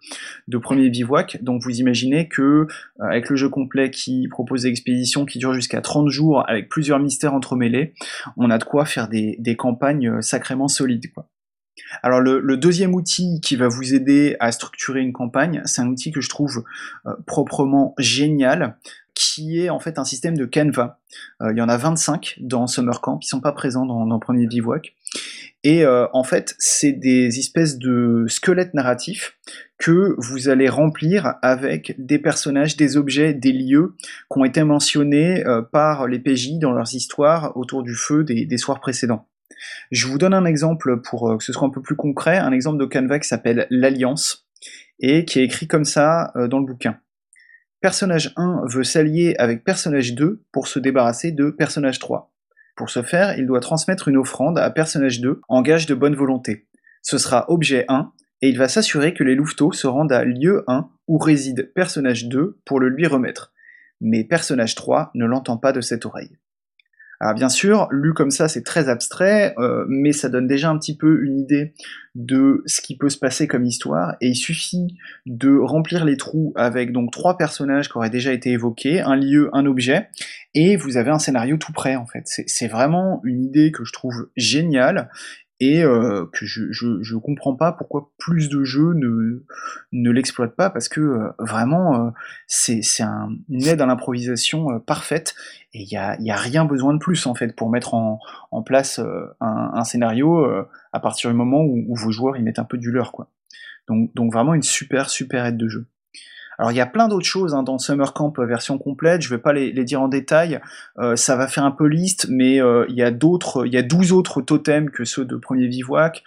de premier bivouac. Donc vous imaginez que euh, avec le jeu complet qui propose des expéditions qui durent jusqu'à 30 jours, avec plusieurs mystères entremêlés, on a de quoi faire des, des campagnes sacrément solides. Alors le, deuxième outil qui va vous aider à structurer une campagne, c'est un outil que je trouve proprement génial, qui est en fait un système de Canva. Euh, il y en a 25 dans Summer Camp, qui sont pas présents dans, Premier Bivouac. Et euh, en fait, c'est des espèces de squelettes narratifs que vous allez remplir avec des personnages, des objets, des lieux qui ont été mentionnés par les PJ dans leurs histoires autour du feu des soirs précédents. Je vous donne un exemple pour euh, que ce soit un peu plus concret, un exemple de Canva qui s'appelle l'Alliance et qui est écrit comme ça euh, dans le bouquin. Personnage 1 veut s'allier avec personnage 2 pour se débarrasser de personnage 3. Pour ce faire, il doit transmettre une offrande à personnage 2 en gage de bonne volonté. Ce sera objet 1 et il va s'assurer que les louveteaux se rendent à lieu 1 où réside personnage 2 pour le lui remettre. Mais personnage 3 ne l'entend pas de cette oreille. Alors bien sûr, lu comme ça, c'est très abstrait, euh, mais ça donne déjà un petit peu une idée de ce qui peut se passer comme histoire, et il suffit de remplir les trous avec donc trois personnages qui auraient déjà été évoqués, un lieu, un objet, et vous avez un scénario tout prêt en fait. C'est vraiment une idée que je trouve géniale, et euh, que je, je, je, comprends pas pourquoi plus de jeux ne, ne l'exploitent pas parce que euh, vraiment euh, c'est un, une aide à l'improvisation parfaite et il y a, y a, rien besoin de plus en fait pour mettre en, en place un, scénario à partir du moment où, où, vos joueurs y mettent un peu du leur quoi. Donc, donc vraiment une super super aide de jeu. Alors il y a plein d'autres choses hein, dans Summer Camp euh, version complète, je vais pas les, dire en détail, euh, ça va faire un peu liste, mais euh, il y a d'autres, il y a 12 autres totems que ceux de premier bivouac,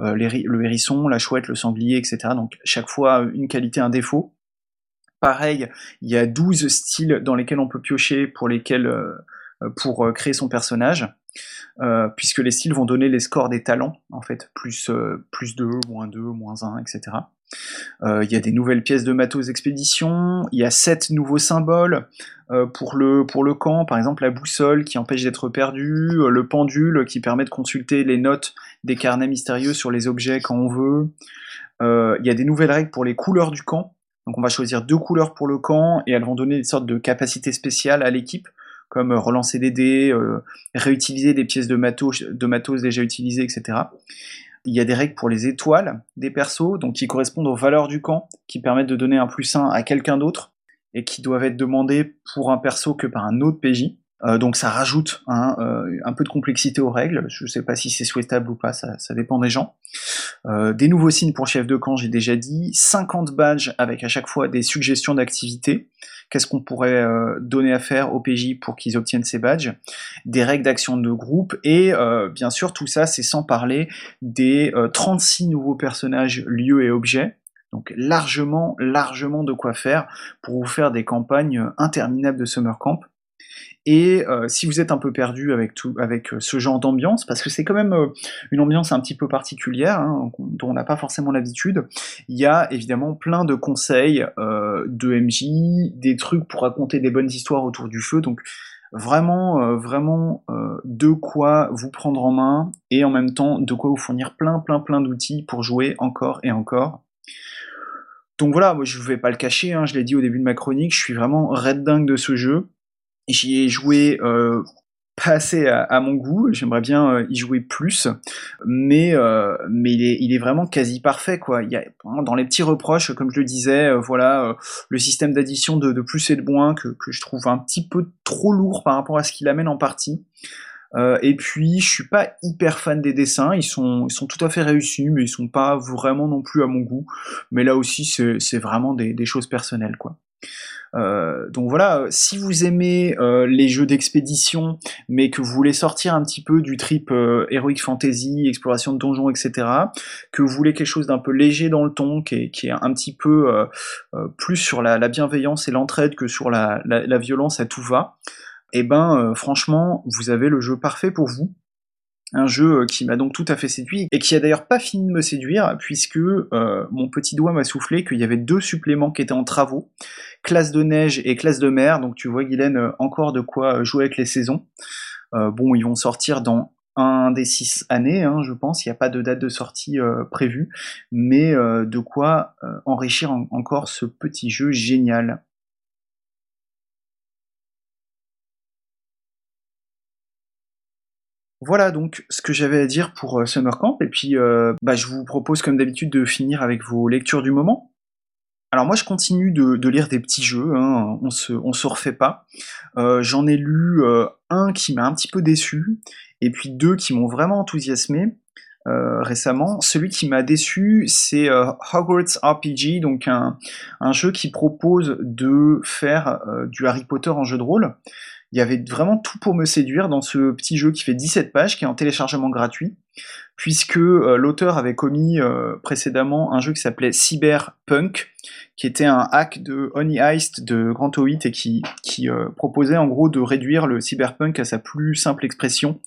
le hérisson, la chouette, le sanglier, etc. Donc chaque fois une qualité, un défaut. Pareil, il y a 12 styles dans lesquels on peut piocher pour lesquels pour créer son personnage. puisque les styles vont donner les scores des talents, en fait, plus, plus 2, moins 2, moins 1, etc. Euh, il y a des nouvelles pièces de matos expédition, il y a sept nouveaux symboles euh, pour, le, camp, par exemple la boussole qui empêche d'être perdu, euh, le pendule qui permet de consulter les notes des carnets mystérieux sur les objets quand on veut. Il y a des nouvelles règles pour les couleurs du camp, donc on va choisir deux couleurs pour le camp et elles vont donner des sortes de capacités spéciales à l'équipe comme relancer des dés, réutiliser des pièces de matos, de matos déjà utilisées, etc. Il y a des règles pour les étoiles des persos, donc qui correspondent aux valeurs du camp, qui permettent de donner un plus 1 à quelqu'un d'autre, et qui doivent être demandées pour un perso que par un autre PJ. Euh, donc ça rajoute euh, un peu de complexité aux règles. Je ne sais pas si c'est souhaitable ou pas, ça, dépend des gens. Euh, des nouveaux signes pour chef de camp, j'ai déjà dit. 50 badges avec à chaque fois des suggestions d'activités qu'est-ce qu'on pourrait euh, donner à faire aux PJ pour qu'ils obtiennent ces badges, des règles d'action de groupe, et euh, bien sûr tout ça c'est sans parler des 36 euh, nouveaux personnages, lieux et objets, donc largement, largement de quoi faire pour vous faire des campagnes interminables de Summer Camp. Et euh, si vous êtes un peu perdu avec tout, avec euh, ce genre d'ambiance, parce que c'est quand même euh, une ambiance un petit peu particulière, hein, dont on n'a pas forcément l'habitude, il y a évidemment plein de conseils de MJ, des trucs pour raconter des bonnes histoires autour du feu, donc vraiment, vraiment de quoi vous prendre en main et en même temps de quoi vous fournir plein, plein, plein d'outils pour jouer encore et encore. Donc voilà, moi je ne vais pas le cacher, hein, je l'ai dit au début de ma chronique, je suis vraiment red dingue de ce jeu. J'y ai joué euh, pas assez à, mon goût, j'aimerais bien euh, y jouer plus, mais, euh, mais il, est, vraiment quasi parfait. Quoi. Il y a, dans les petits reproches, comme je le disais, voilà, le système d'addition de, plus et de moins que, que, je trouve un petit peu trop lourd par rapport à ce qu'il amène en partie. et puis, je suis pas hyper fan des dessins, ils sont, ils sont tout à fait réussis, mais ils sont pas vraiment non plus à mon goût. Mais là aussi, c'est vraiment des, des choses personnelles. quoi. Euh, donc voilà, si vous aimez euh, les jeux d'expédition, mais que vous voulez sortir un petit peu du trip euh, heroic fantasy, exploration de donjons, etc., que vous voulez quelque chose d'un peu léger dans le ton, qui est, un petit peu plus sur la, bienveillance et l'entraide que sur la, la, violence à tout va, eh ben franchement, vous avez le jeu parfait pour vous un jeu euh, qui m'a donc tout à fait séduit et qui a d'ailleurs pas fini de me séduire puisque euh, mon petit doigt m'a soufflé qu'il y avait deux suppléments qui étaient en travaux, classe de neige et classe de mer. Donc tu vois Guylaine euh, encore de quoi jouer avec les saisons. bon, ils vont sortir dans un des six années, hein, je pense. Il n'y a pas de date de sortie prévue, mais de quoi enrichir encore ce petit jeu génial. Voilà donc ce que j'avais à dire pour euh, Summer Camp, et puis euh, bah, je vous propose comme d'habitude de finir avec vos lectures du moment. Alors moi je continue de, lire des petits jeux, hein, on se, se refait pas. Euh, j'en ai lu un qui m'a un petit peu déçu, et puis deux qui m'ont vraiment enthousiasmé. récemment. Celui qui m'a déçu, c'est Hogwarts RPG, donc un, jeu qui propose de faire du Harry Potter en jeu de rôle. Il y avait vraiment tout pour me séduire dans ce petit jeu qui fait 17 pages, qui est en téléchargement gratuit, puisque euh, l'auteur avait commis euh, précédemment un jeu qui s'appelait Cyberpunk, qui était un hack de Honey Heist de Grand O8 et qui, euh, proposait en gros de réduire le cyberpunk à sa plus simple expression,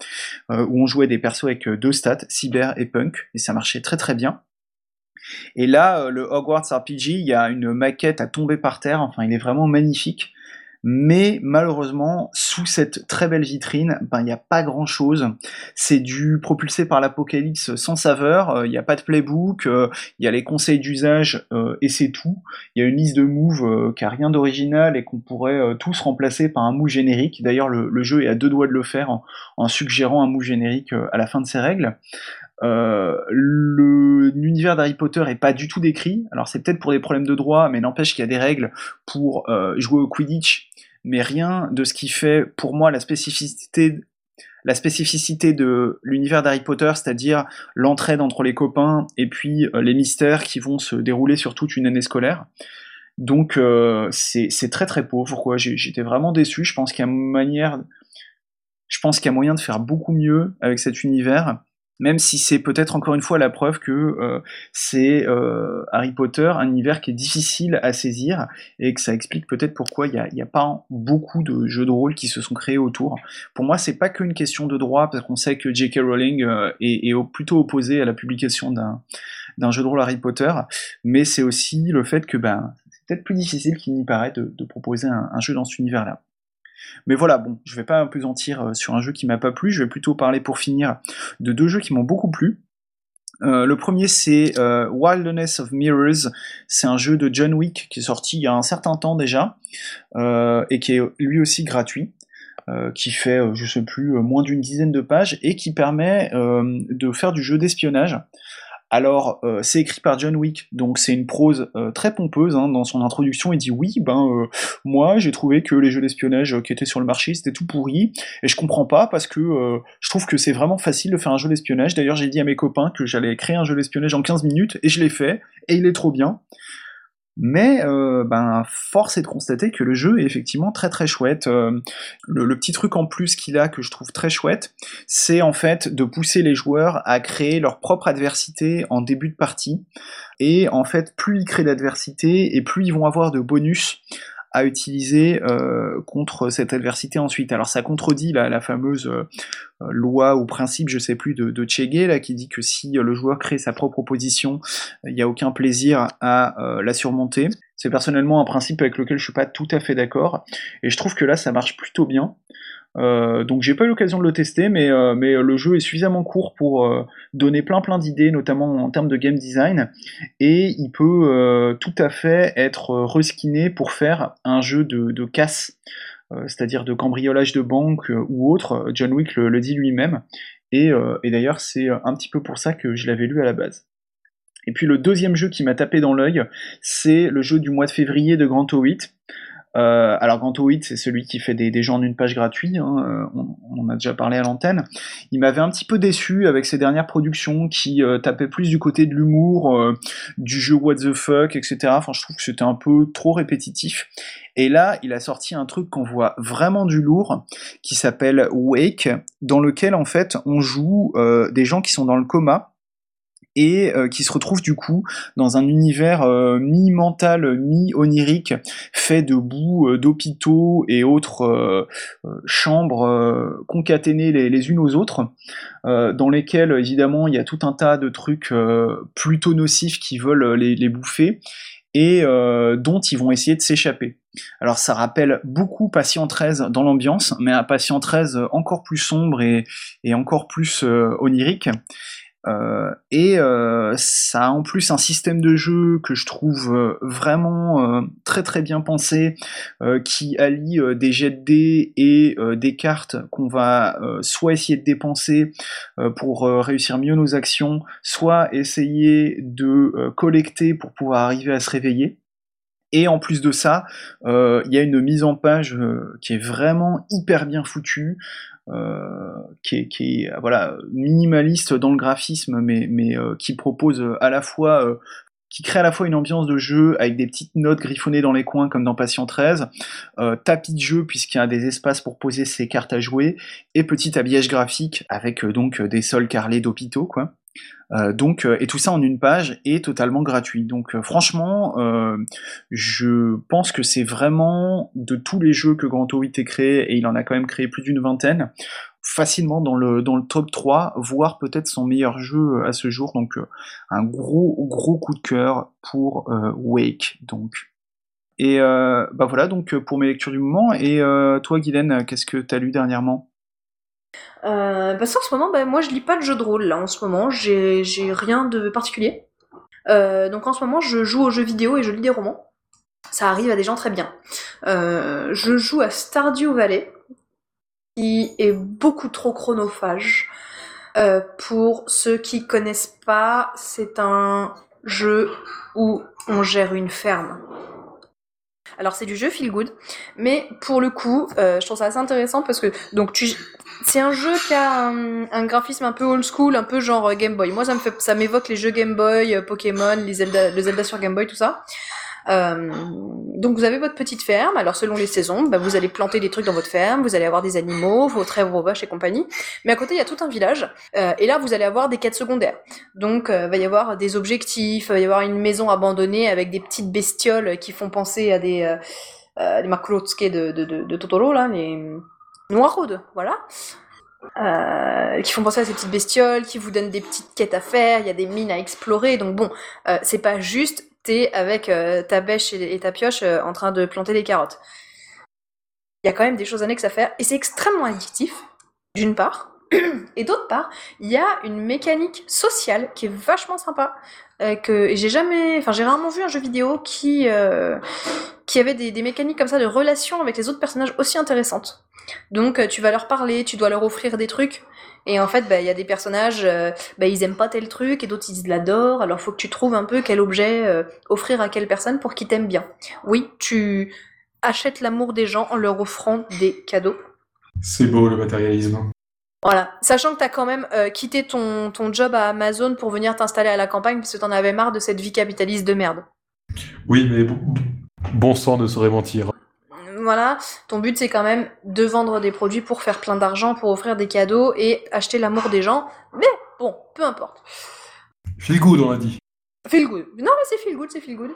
où on jouait des persos avec deux stats, cyber et punk, et ça marchait très très bien. Et là, le Hogwarts RPG, il y a une maquette à tomber par terre, enfin il est vraiment magnifique mais malheureusement, sous cette très belle vitrine, ben, il n'y a pas grand chose. C'est du propulsé par l'apocalypse sans saveur, euh, il n'y a pas de playbook, euh, il y a les conseils d'usage euh, et c'est tout. Il y a une liste de moves qui a rien d'original et qu'on pourrait tous remplacer par un move générique. D'ailleurs, le, jeu est à deux doigts de le faire en, suggérant un move générique à la fin de ses règles. l'univers d'Harry Potter est pas du tout décrit. Alors c'est peut-être pour des problèmes de droit, mais n'empêche qu'il y a des règles pour jouer au Quidditch mais rien de ce qui fait pour moi la spécificité de l'univers d'Harry Potter, c'est-à-dire l'entraide entre les copains et puis euh, les mystères qui vont se dérouler sur toute une année scolaire. Donc euh, c'est très très pauvre. Pourquoi J'étais vraiment déçu. Je pense qu'il y a moyen de faire beaucoup mieux avec cet univers même si c'est peut-être encore une fois la preuve que euh, c'est euh, Harry Potter, un univers qui est difficile à saisir, et que ça explique peut-être pourquoi il n'y a, pas beaucoup de jeux de rôle qui se sont créés autour. Pour moi, c'est pas qu'une question de droit, parce qu'on sait que J.K. Rowling euh, est, plutôt opposé à la publication d'un jeu de rôle Harry Potter, mais c'est aussi le fait que ben, c'est peut-être plus difficile qu'il n'y paraît de, proposer un, un jeu dans cet univers-là. Mais voilà, bon, je vais pas apesantir euh, sur un jeu qui m'a pas plu, je vais plutôt parler pour finir de deux jeux qui m'ont beaucoup plu. Euh, le premier c'est euh, Wilderness of Mirrors, c'est un jeu de John Wick qui est sorti il y a un certain temps déjà et qui est lui aussi gratuit. qui fait, je sais plus, moins d'une dizaine de pages et qui permet de faire du jeu d'espionnage. Alors, euh, c'est écrit par John Wick, donc c'est une prose euh, très pompeuse. Hein. dans son introduction, il dit oui, ben euh, moi j'ai trouvé que les jeux d'espionnage qui étaient sur le marché c'était tout pourri, et je comprends pas parce que je trouve que c'est vraiment facile de faire un jeu d'espionnage. D'ailleurs, j'ai dit à mes copains que j'allais créer un jeu d'espionnage en 15 minutes, et je l'ai fait, et il est trop bien. Mais euh, ben, force est de constater que le jeu est effectivement très très chouette. Euh, le, petit truc en plus qu'il a que je trouve très chouette, c'est en fait de pousser les joueurs à créer leur propre adversité en début de partie. Et en fait, plus ils créent d'adversité et plus ils vont avoir de bonus à utiliser euh, contre cette adversité ensuite. Alors ça contredit la, fameuse euh, loi ou principe, je sais plus, de, de là, qui dit que si le joueur crée sa propre opposition, il n'y a aucun plaisir à euh, la surmonter. C'est personnellement un principe avec lequel je suis pas tout à fait d'accord, et je trouve que là ça marche plutôt bien. Euh, donc j'ai pas eu l'occasion de le tester, mais, euh, mais le jeu est suffisamment court pour euh, donner plein plein d'idées, notamment en termes de game design, et il peut tout à fait être reskiné pour faire un jeu de, casse, c'est-à-dire de cambriolage de banque ou autre. John Wick le, dit lui-même, et, et d'ailleurs c'est un petit peu pour ça que je l'avais lu à la base. Et puis le deuxième jeu qui m'a tapé dans l'œil, c'est le jeu du mois de février de Grand O8. Euh, alors Ganto 8, c'est celui qui fait des, gens d'une page gratuite, hein, euh, on, on, en a déjà parlé à l'antenne. Il m'avait un petit peu déçu avec ses dernières productions qui euh, tapaient plus du côté de l'humour, euh, du jeu what the fuck, etc. Enfin, je trouve que c'était un peu trop répétitif. Et là, il a sorti un truc qu'on voit vraiment du lourd, qui s'appelle Wake, dans lequel en fait on joue euh, des gens qui sont dans le coma et euh, qui se retrouvent du coup dans un univers euh, mi-mental, mi-onirique, fait de boue euh, d'hôpitaux et autres euh, chambres concaténées les, unes aux autres, dans lesquelles évidemment il y a tout un tas de trucs plutôt nocifs qui veulent les, bouffer et dont ils vont essayer de s'échapper. Alors ça rappelle beaucoup Patient 13 dans l'ambiance, mais un Patient 13 encore plus sombre et encore plus onirique. Euh, et euh, ça a en plus un système de jeu que je trouve euh, vraiment très très bien pensé, qui allie des jets de dés et des cartes qu'on va soit essayer de dépenser pour réussir mieux nos actions, soit essayer de collecter pour pouvoir arriver à se réveiller. Et en plus de ça, il y a une mise en page qui est vraiment hyper bien foutue. Euh, qui est, voilà minimaliste dans le graphisme, mais, mais euh, qui propose à la fois euh, qui crée à la fois une ambiance de jeu avec des petites notes griffonnées dans les coins comme dans Patient 13, euh, tapis de jeu puisqu'il y a des espaces pour poser ses cartes à jouer, et petit habillage graphique avec donc des sols carrelés d'hôpitaux quoi. Euh, donc, euh, et tout ça en une page est totalement gratuit. Donc, euh, franchement, je pense que c'est vraiment de tous les jeux que Grand 8 a créé, et il en a quand même créé plus d'une vingtaine, facilement dans le, dans le top 3, voire peut-être son meilleur jeu à ce jour. Donc, un gros, gros coup de cœur pour Wake. Donc. Et bah voilà, donc pour mes lectures du moment. Et toi, Guylaine, qu'est-ce que tu lu dernièrement? Euh, bah ça, en ce moment, bah, moi je lis pas de jeux de rôle là en ce moment, j'ai rien de particulier. Euh, donc en ce moment je joue aux jeux vidéo et je lis des romans. Ça arrive à des gens très bien. Euh, je joue à Stardew Valley, qui est beaucoup trop chronophage. Euh, pour ceux qui connaissent pas, c'est un jeu où on gère une ferme. Alors c'est du jeu feel good, mais pour le coup, je trouve ça assez intéressant parce que donc tu c'est un jeu qui a un, graphisme un peu old school, un peu genre Game Boy. Moi ça me fait ça m'évoque les jeux Game Boy, euh, Pokémon, les Zelda, le Zelda sur Game Boy, tout ça. Euh, donc vous avez votre petite ferme, alors selon les saisons, bah, vous allez planter des trucs dans votre ferme, vous allez avoir des animaux, vos trèves, vos vaches et compagnie, mais à côté il y a tout un village, euh, et là vous allez avoir des quêtes secondaires. Donc euh, va y avoir des objectifs, va y avoir une maison abandonnée avec des petites bestioles qui font penser à des, euh, euh les de, de, de, de, Totoro, là, les Noiraudes, voilà. Euh, qui font penser à ces petites bestioles, qui vous donnent des petites quêtes à faire, il y a des mines à explorer, donc bon, euh, c'est pas juste t'es avec euh, ta bêche et, et ta pioche en train de planter des carottes. Il y a quand même des choses annexes à faire et c'est extrêmement addictif, d'une part. Et d'autre part, il y a une mécanique sociale qui est vachement sympa. Euh, que j'ai jamais, enfin j'ai rarement vu un jeu vidéo qui euh, qui avait des, mécaniques comme ça de relation avec les autres personnages aussi intéressantes. Donc euh, tu vas leur parler, tu dois leur offrir des trucs. Et en fait, bah, il y a des personnages, bah, ils aiment pas tel truc, et d'autres ils l'adorent. Alors faut que tu trouves un peu quel objet offrir à quelle personne pour qu'ils t'aiment bien. Oui, tu achètes l'amour des gens en leur offrant des cadeaux. C'est beau le matérialisme. Voilà, sachant que t'as quand même euh, quitté ton, ton job à Amazon pour venir t'installer à la campagne parce que t'en avais marre de cette vie capitaliste de merde. Oui, mais bon, bon sang ne saurait mentir. Voilà, ton but c'est quand même de vendre des produits pour faire plein d'argent, pour offrir des cadeaux et acheter l'amour des gens. Mais bon, peu importe. Feel good, on a dit. Feel good. Non, mais c'est feel good, c'est feel good.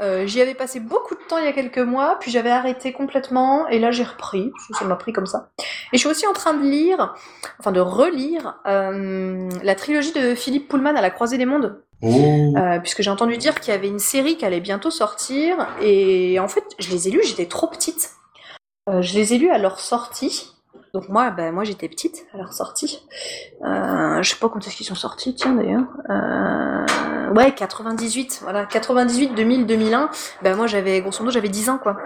Euh, J'y avais passé beaucoup de temps il y a quelques mois, puis j'avais arrêté complètement, et là j'ai repris, ça m'a pris comme ça. Et je suis aussi en train de lire, enfin de relire, euh, la trilogie de Philippe Pullman à la croisée des mondes. Oh. Euh, puisque j'ai entendu dire qu'il y avait une série qui allait bientôt sortir, et en fait, je les ai lus, j'étais trop petite. Je les ai lus à leur sortie. Donc moi, ben moi j'étais petite à leur sortie. Euh, je sais pas quand est-ce qu'ils sont sortis, tiens d'ailleurs. Euh, ouais, 98, voilà, 98, 2000, 2001. Ben moi j'avais, grosso modo, j'avais 10 ans quoi.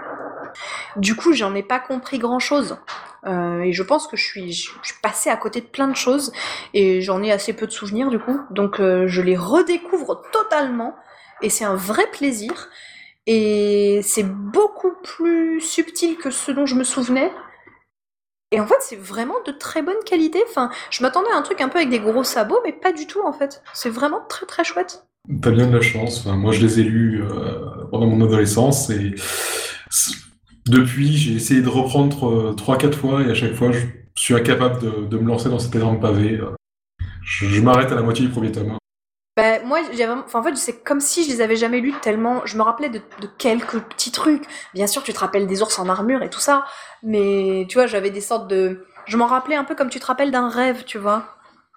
Du coup, j'en ai pas compris grand chose. Euh, et je pense que je suis, je, je suis passée à côté de plein de choses et j'en ai assez peu de souvenirs du coup. Donc euh, je les redécouvre totalement et c'est un vrai plaisir. Et c'est beaucoup plus subtil que ce dont je me souvenais. Et en fait, c'est vraiment de très bonne qualité. Enfin, je m'attendais à un truc un peu avec des gros sabots, mais pas du tout en fait. C'est vraiment très très chouette. T'as bien de la chance. Enfin, moi, je les ai lus euh, pendant mon adolescence et depuis, j'ai essayé de reprendre 3-4 fois et à chaque fois, je suis incapable de, me lancer dans cet énorme pavé. Je, je m'arrête à la moitié du premier tome. Bah, moi, enfin, en fait, c'est comme si je les avais jamais lus tellement, je me rappelais de, de, quelques petits trucs. Bien sûr, tu te rappelles des ours en armure et tout ça, mais tu vois, j'avais des sortes de, je m'en rappelais un peu comme tu te rappelles d'un rêve, tu vois.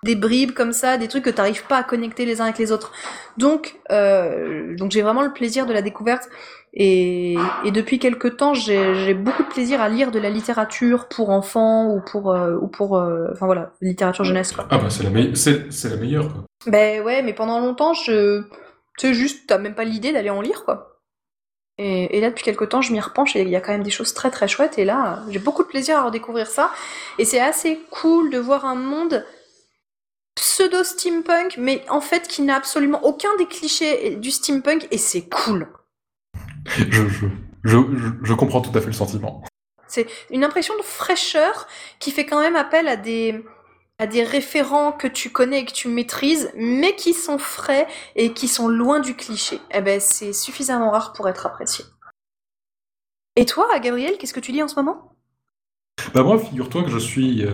Des bribes comme ça, des trucs que t'arrives pas à connecter les uns avec les autres. Donc, euh, donc j'ai vraiment le plaisir de la découverte. Et, et depuis quelque temps, j'ai beaucoup de plaisir à lire de la littérature pour enfants ou pour, euh, ou pour, euh, enfin voilà, littérature jeunesse. Ah bah c'est la, me la meilleure quoi. Ben ouais, mais pendant longtemps, je, tu sais juste, t'as même pas l'idée d'aller en lire quoi. Et, et, là, depuis quelque temps, je m'y repenche et il y a quand même des choses très très chouettes. Et là, j'ai beaucoup de plaisir à redécouvrir ça. Et c'est assez cool de voir un monde pseudo steampunk, mais en fait qui n'a absolument aucun des clichés du steampunk. Et c'est cool. Je, je, je, je, comprends tout à fait le sentiment. C'est une impression de fraîcheur qui fait quand même appel à des, à des référents que tu connais et que tu maîtrises, mais qui sont frais et qui sont loin du cliché. Eh ben, c'est suffisamment rare pour être apprécié. Et toi, Gabriel, qu'est-ce que tu lis en ce moment? Bah moi, figure-toi que je suis euh,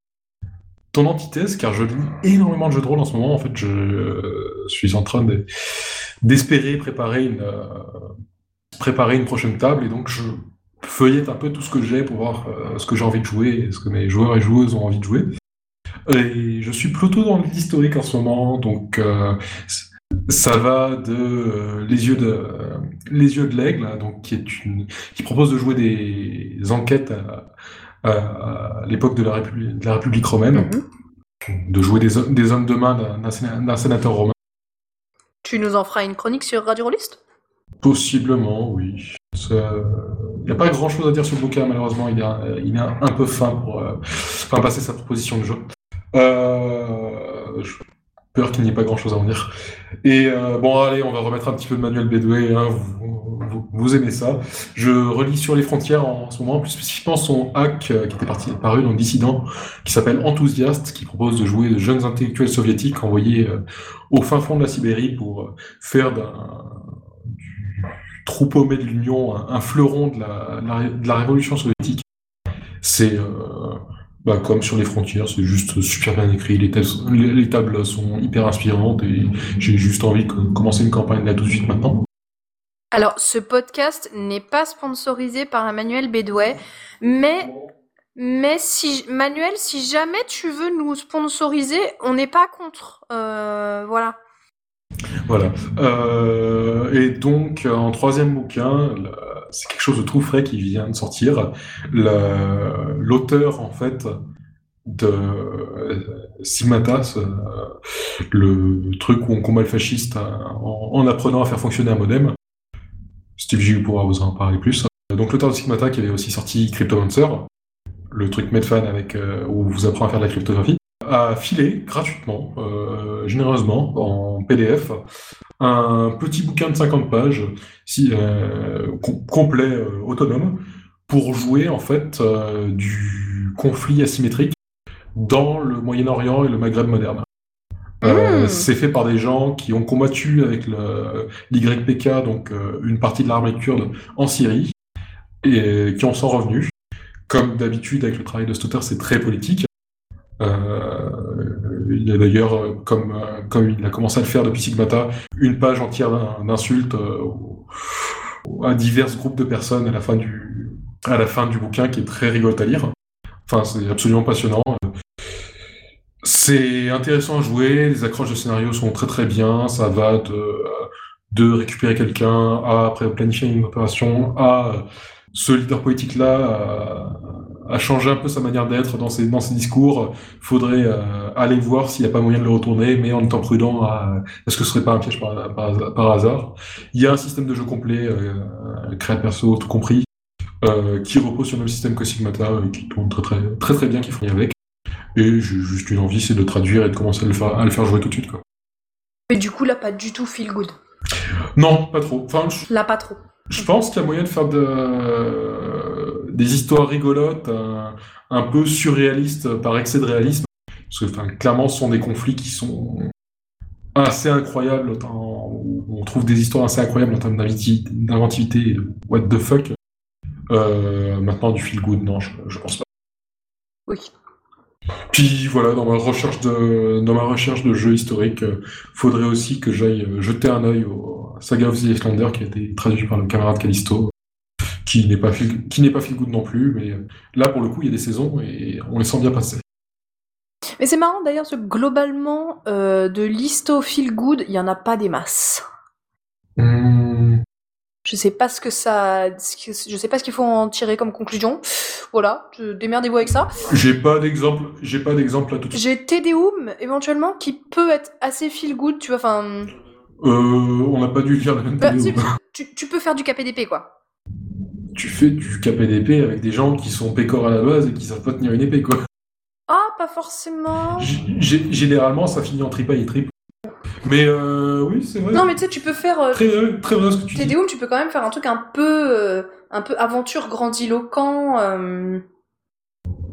ton antithèse, car je lis énormément de jeux de rôle en ce moment. En fait, je euh, suis en train d'espérer préparer une, euh, préparer une prochaine table, et donc je feuillette un peu tout ce que j'ai pour voir ce que j'ai envie de jouer, ce que mes joueurs et joueuses ont envie de jouer. Et je suis plutôt dans l'historique en ce moment, donc euh, ça va de euh, les yeux de les yeux de l'aigle, hein, donc qui est une qui propose de jouer des enquêtes à, à l'époque de la République de la République romaine, mm-hmm. de jouer des, des hommes de main d'un sénateur romain. Tu nous en feras une chronique sur Radio Rollist? Possiblement, oui. Il n'y a pas grand chose à dire sur le bouquin, malheureusement. Il est, il est un peu fin pour euh, passer sa proposition de jeu. Euh, peur qu'il n'y ait pas grand chose à en dire. Et euh, bon, allez, on va remettre un petit peu de Manuel Bédoué. Hein, vous, aimez ça. Je relis sur les frontières en ce moment, plus spécifiquement son hack euh, qui était parti, paru dans Dissident, qui s'appelle Enthousiaste, qui propose de jouer de jeunes intellectuels soviétiques envoyés au fin fond de la Sibérie pour faire d'un troupeau de l'Union un, fleuron de la, de la révolution soviétique. C'est bah, comme sur les frontières, c'est juste super bien écrit. Les, les, les tables sont hyper inspirantes et j'ai juste envie de commencer une campagne là tout de suite maintenant. Alors, ce podcast n'est pas sponsorisé par Emmanuel Bédouet, mais mais si Manuel, si jamais tu veux nous sponsoriser, on n'est pas contre. Euh, voilà. Voilà. Euh, et donc, en troisième bouquin, c'est quelque chose de tout frais qui vient de sortir. L'auteur, en fait, de euh, Sigmatas, le truc où on combat le fasciste en, en apprenant à faire fonctionner un modem. Steve G pourra vous en parler plus. Donc, l'auteur de Sigmata qui avait aussi sorti Cryptomancer, le truc Medfan avec, euh, où vous apprend à faire de la cryptographie a filé gratuitement, euh, généreusement, en PDF, un petit bouquin de 50 pages, si, euh, com complet, euh, autonome, pour jouer en fait euh, du conflit asymétrique dans le Moyen-Orient et le Maghreb moderne. Mmh. C'est fait par des gens qui ont combattu avec l'YPK, donc une partie de l'armée kurde, en Syrie, et qui en sont revenus. Comme d'habitude avec le travail de Stotter, c'est très politique. Euh, il y a d'ailleurs, euh, comme, euh, comme il a commencé à le faire depuis Sigmata, une page entière d'insultes à divers groupes de personnes à la fin du, bouquin qui est très rigolo à lire. Enfin, c'est absolument passionnant. C'est intéressant à jouer, les accroches de scénario sont très très bien, ça va de, de récupérer quelqu'un à après planifier une opération à ce leader politique là à changer un peu sa manière d'être dans ses, dans ses discours. faudrait euh, aller voir s'il n'y a pas moyen de le retourner, mais en étant prudent, à, est-ce que ce serait pas un piège par, par, par hasard Il y a un système de jeu complet, euh, créa perso, tout compris, euh, qui repose sur le même système que Sigmata, euh, qui tourne très très très très bien, qui fournit avec. Et j'ai juste une envie, c'est de traduire et de commencer à le faire, à le faire jouer tout de suite. Quoi. Mais du coup, là, pas du tout feel good. Non, pas trop. Enfin, Là, pas trop. Je pense qu'il y a moyen de faire de... des histoires rigolotes, un, un peu surréalistes par excès de réalisme. Parce que clairement, ce sont des conflits qui sont assez incroyables. On trouve des histoires assez incroyables en termes d'inventivité. What the fuck euh, Maintenant, du feel good, non, je, je pense pas. Oui. Puis voilà, dans ma recherche de, dans ma recherche de jeux historiques, euh, faudrait aussi que j'aille euh, jeter un œil au Saga of the Icelander qui a été traduit par le camarade Callisto, qui n'est pas qui n'est pas feel good non plus, mais euh, là pour le coup il y a des saisons et on les sent bien passer. Mais c'est marrant d'ailleurs, que globalement, euh, de listo feel good, il y en a pas des masses. Mmh. Je sais pas ce que ça, je sais pas ce qu'il faut en tirer comme conclusion. Voilà, démerdez-vous avec ça. J'ai pas d'exemple, j'ai pas d'exemple là tout de suite. J'ai Tedeum éventuellement qui peut être assez feel good, tu vois, enfin. Euh, on n'a pas dû lire la même Bah, tu, tu peux faire du KPDP quoi. Tu fais du KPDP avec des gens qui sont pécores à la base et qui savent pas tenir une épée quoi. Ah, pas forcément. G- Généralement ça finit en tripaille et triple. Mais euh, oui c'est vrai. Non, mais tu sais, tu peux faire. euh, Très vrai, très vrai ce que tu dis. Tu peux quand même faire un truc un peu, euh, un peu aventure grandiloquent. euh,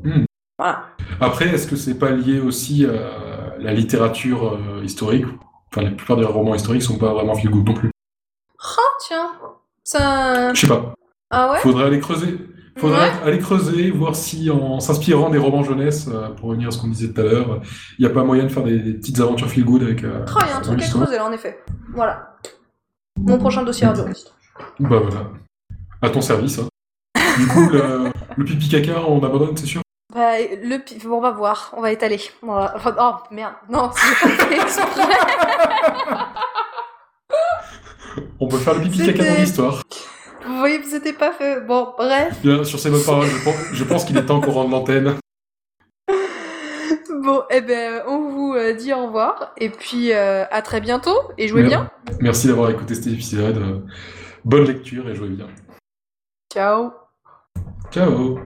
Hmm. Voilà. Après, est-ce que c'est pas lié aussi à la littérature euh, historique? Enfin, la plupart des romans historiques sont pas vraiment feel good non plus. Ah tiens, ça. Je sais pas. Ah ouais? Faudrait aller creuser. Faudrait Ouais. aller creuser, voir si en s'inspirant des romans jeunesse, euh, pour revenir à ce qu'on disait tout à l'heure, il n'y a pas moyen de faire des, des petites aventures feel good avec. Euh, il y a un truc à creuser là, en effet. Voilà. Mon prochain dossier arduriste. Bah voilà. À ton service. hein. Du coup, le, le pipi caca, on abandonne, c'est sûr? Bah, le pi- bon, on va voir, on va étaler. On va- enfin, oh merde, non, c'est. On peut faire le pipi caca dans l'histoire. Vous voyez que c'était pas fait. Bon, bref. Bien, sur ces bonnes paroles, je pense, je pense qu'il est temps qu'on rende l'antenne. Bon, eh ben, on vous euh, dit au revoir. Et puis, euh, à très bientôt. Et jouez Mer- bien. Merci d'avoir écouté cet épisode. Euh, Bonne lecture et jouez bien. Ciao. Ciao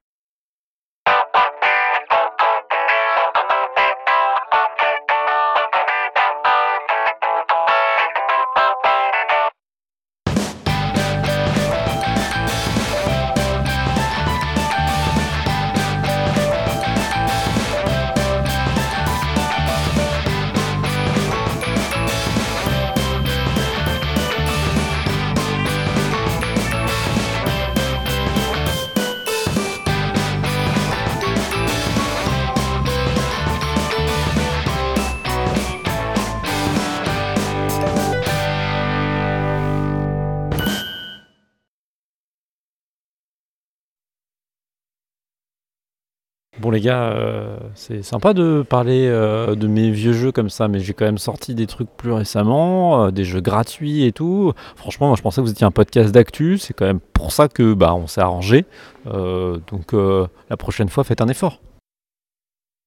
les gars, euh, c'est sympa de parler euh, de mes vieux jeux comme ça, mais j'ai quand même sorti des trucs plus récemment, euh, des jeux gratuits et tout. Franchement, moi je pensais que vous étiez un podcast d'actu, c'est quand même pour ça que bah on s'est arrangé. Donc la prochaine fois, faites un effort.